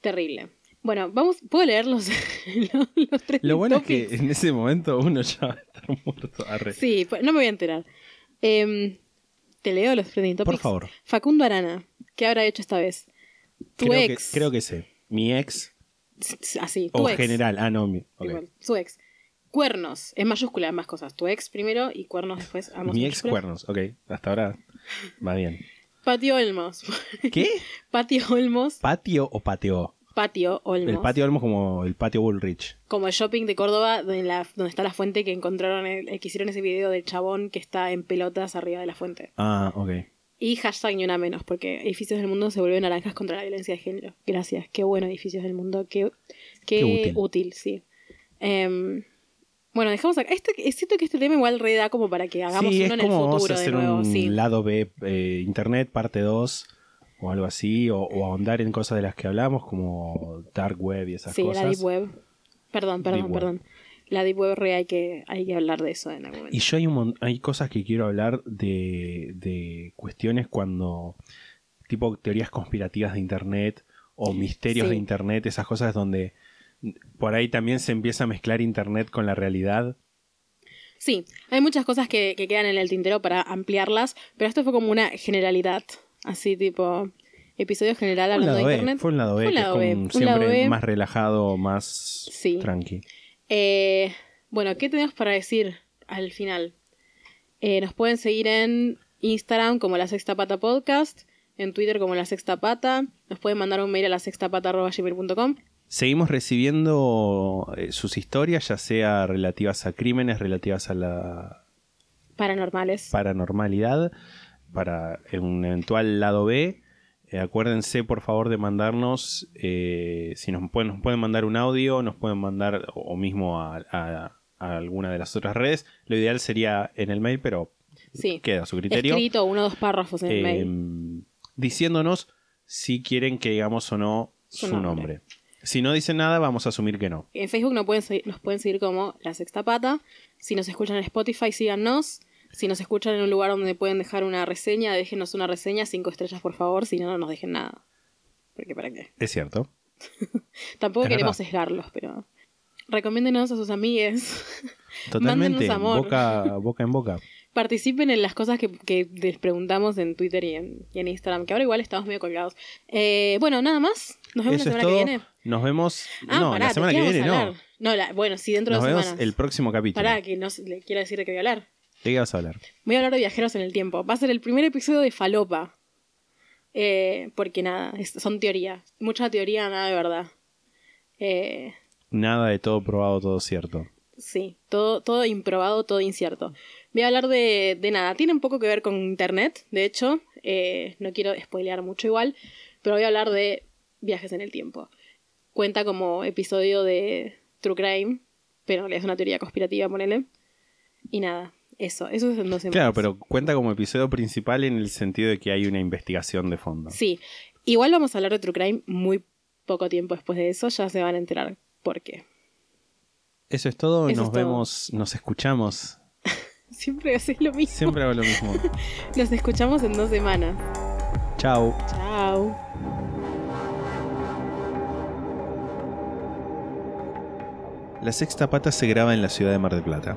terrible. Bueno, vamos, ¿puedo leer los, los, los tres Lo bueno es que en ese momento uno ya va a estar muerto. Arre. Sí, pues, no me voy a enterar. Em, Te leo los trending topics. Por favor. Facundo Arana, ¿qué habrá hecho esta vez? Tu creo, ex. Que, creo que sé. Mi ex Así, tu o ex. general. Ah, no, mi. Igual, su ex. Cuernos, en mayúscula ambas cosas. Tu ex primero y cuernos después. ambos Mi ex cuernos. Ok, hasta ahora va bien. Patio Olmos. ¿Qué? Patio Olmos. ¿Patio o patio? Patio Olmos. El patio Olmos como el patio Bullrich. Como el shopping de Córdoba, donde, la- donde está la fuente que encontraron, el- que hicieron ese video del chabón que está en pelotas arriba de la fuente. Ah, ok. Y hashtag ni una menos, porque edificios del mundo se vuelven naranjas contra la violencia de género. Gracias, qué bueno edificios del mundo, qué, qué, Qué útil. útil. sí. Em, bueno, dejamos acá. Este, siento que este tema igual re da como para que hagamos sí, uno es en el como vamos futuro a de hacer nuevo. un sí. lado B, eh, Internet, parte 2 o algo así, o, o ahondar en cosas de las que hablamos, como Dark Web y esas Sí, cosas. la Deep Web. Perdón, perdón, Deep Web. La Deep Web re hay que, hay que hablar de eso en algún momento. Y yo hay, un hay cosas que quiero hablar de, de cuestiones cuando, tipo teorías conspirativas de Internet o misterios Sí. de Internet, esas cosas donde por ahí también se empieza a mezclar Internet con la realidad. Sí, hay muchas cosas que, que quedan en el tintero para ampliarlas, pero esto fue como una generalidad, así tipo episodio general hablando lado de internet. fue un lado B, Fue un que lado es B, como un lado siempre B. más relajado, más Sí. tranqui. Eh, bueno, ¿qué tenemos para decir al final? Eh, nos pueden seguir en Instagram como La Sexta Pata Podcast, en Twitter como La Sexta Pata, nos pueden mandar un mail a la sextapata.gmail.com. Seguimos recibiendo eh, sus historias, ya sea relativas a crímenes, relativas a la Paranormales. paranormalidad, para un eventual lado B. Eh, acuérdense por favor de mandarnos, eh, si nos pueden, nos pueden mandar un audio, nos pueden mandar o mismo a, a- a alguna de las otras redes. Lo ideal sería en el mail, pero sí. queda a su criterio. Escrito uno o dos párrafos en el mail. diciéndonos si quieren que digamos o no Su su, nombre. nombre. Si no dicen nada, vamos a asumir que no. En Facebook nos pueden, seguir, nos pueden seguir como La Sexta Pata. Si nos escuchan en Spotify, síganos. Si nos escuchan en un lugar donde pueden dejar una reseña, déjenos una reseña, cinco estrellas por favor, si no, no nos dejen nada. Porque para qué. Es cierto. Tampoco Es queremos verdad. sesgarlos, pero recomiéndenos a sus amigues. Totalmente. Amor. Boca, boca en boca. Participen en las cosas que, que les preguntamos en Twitter y en, y en Instagram, que ahora igual estamos medio colgados. Eh, bueno, nada más. Nos vemos Eso la es semana todo. que viene. Nos vemos. Ah, no, pará, la semana ¿de que viene no. la- bueno, sí, dentro Nos de dos vemos semanas. el próximo capítulo. Pará, que no le quiero decir de qué voy a hablar. ¿De qué vas a hablar? Voy a hablar de viajeros en el tiempo. Va a ser el primer episodio de Falopa. Eh, porque nada, es- son teoría. Mucha teoría, nada de verdad. Eh, Nada de todo probado, todo cierto. sí, todo, todo improbado, todo incierto. Voy a hablar de, de nada. Tiene un poco que ver con internet, de hecho. Eh, no quiero spoilear mucho igual. Pero voy a hablar de viajes en el tiempo. Cuenta como episodio de True Crime. Pero es una teoría conspirativa, ponele. Y nada, eso. Eso es en dos semanas. Claro, pero cuenta como episodio principal en el sentido de que hay una investigación de fondo. Sí, igual vamos a hablar de True Crime muy poco tiempo después de eso, ya se van a enterar por qué. Eso es todo. Eso nos es todo. vemos, nos escuchamos. Siempre haces lo mismo. Siempre hago lo mismo. Nos escuchamos en dos semanas. Chao. Chao. La sexta pata se graba en la ciudad de Mar del Plata.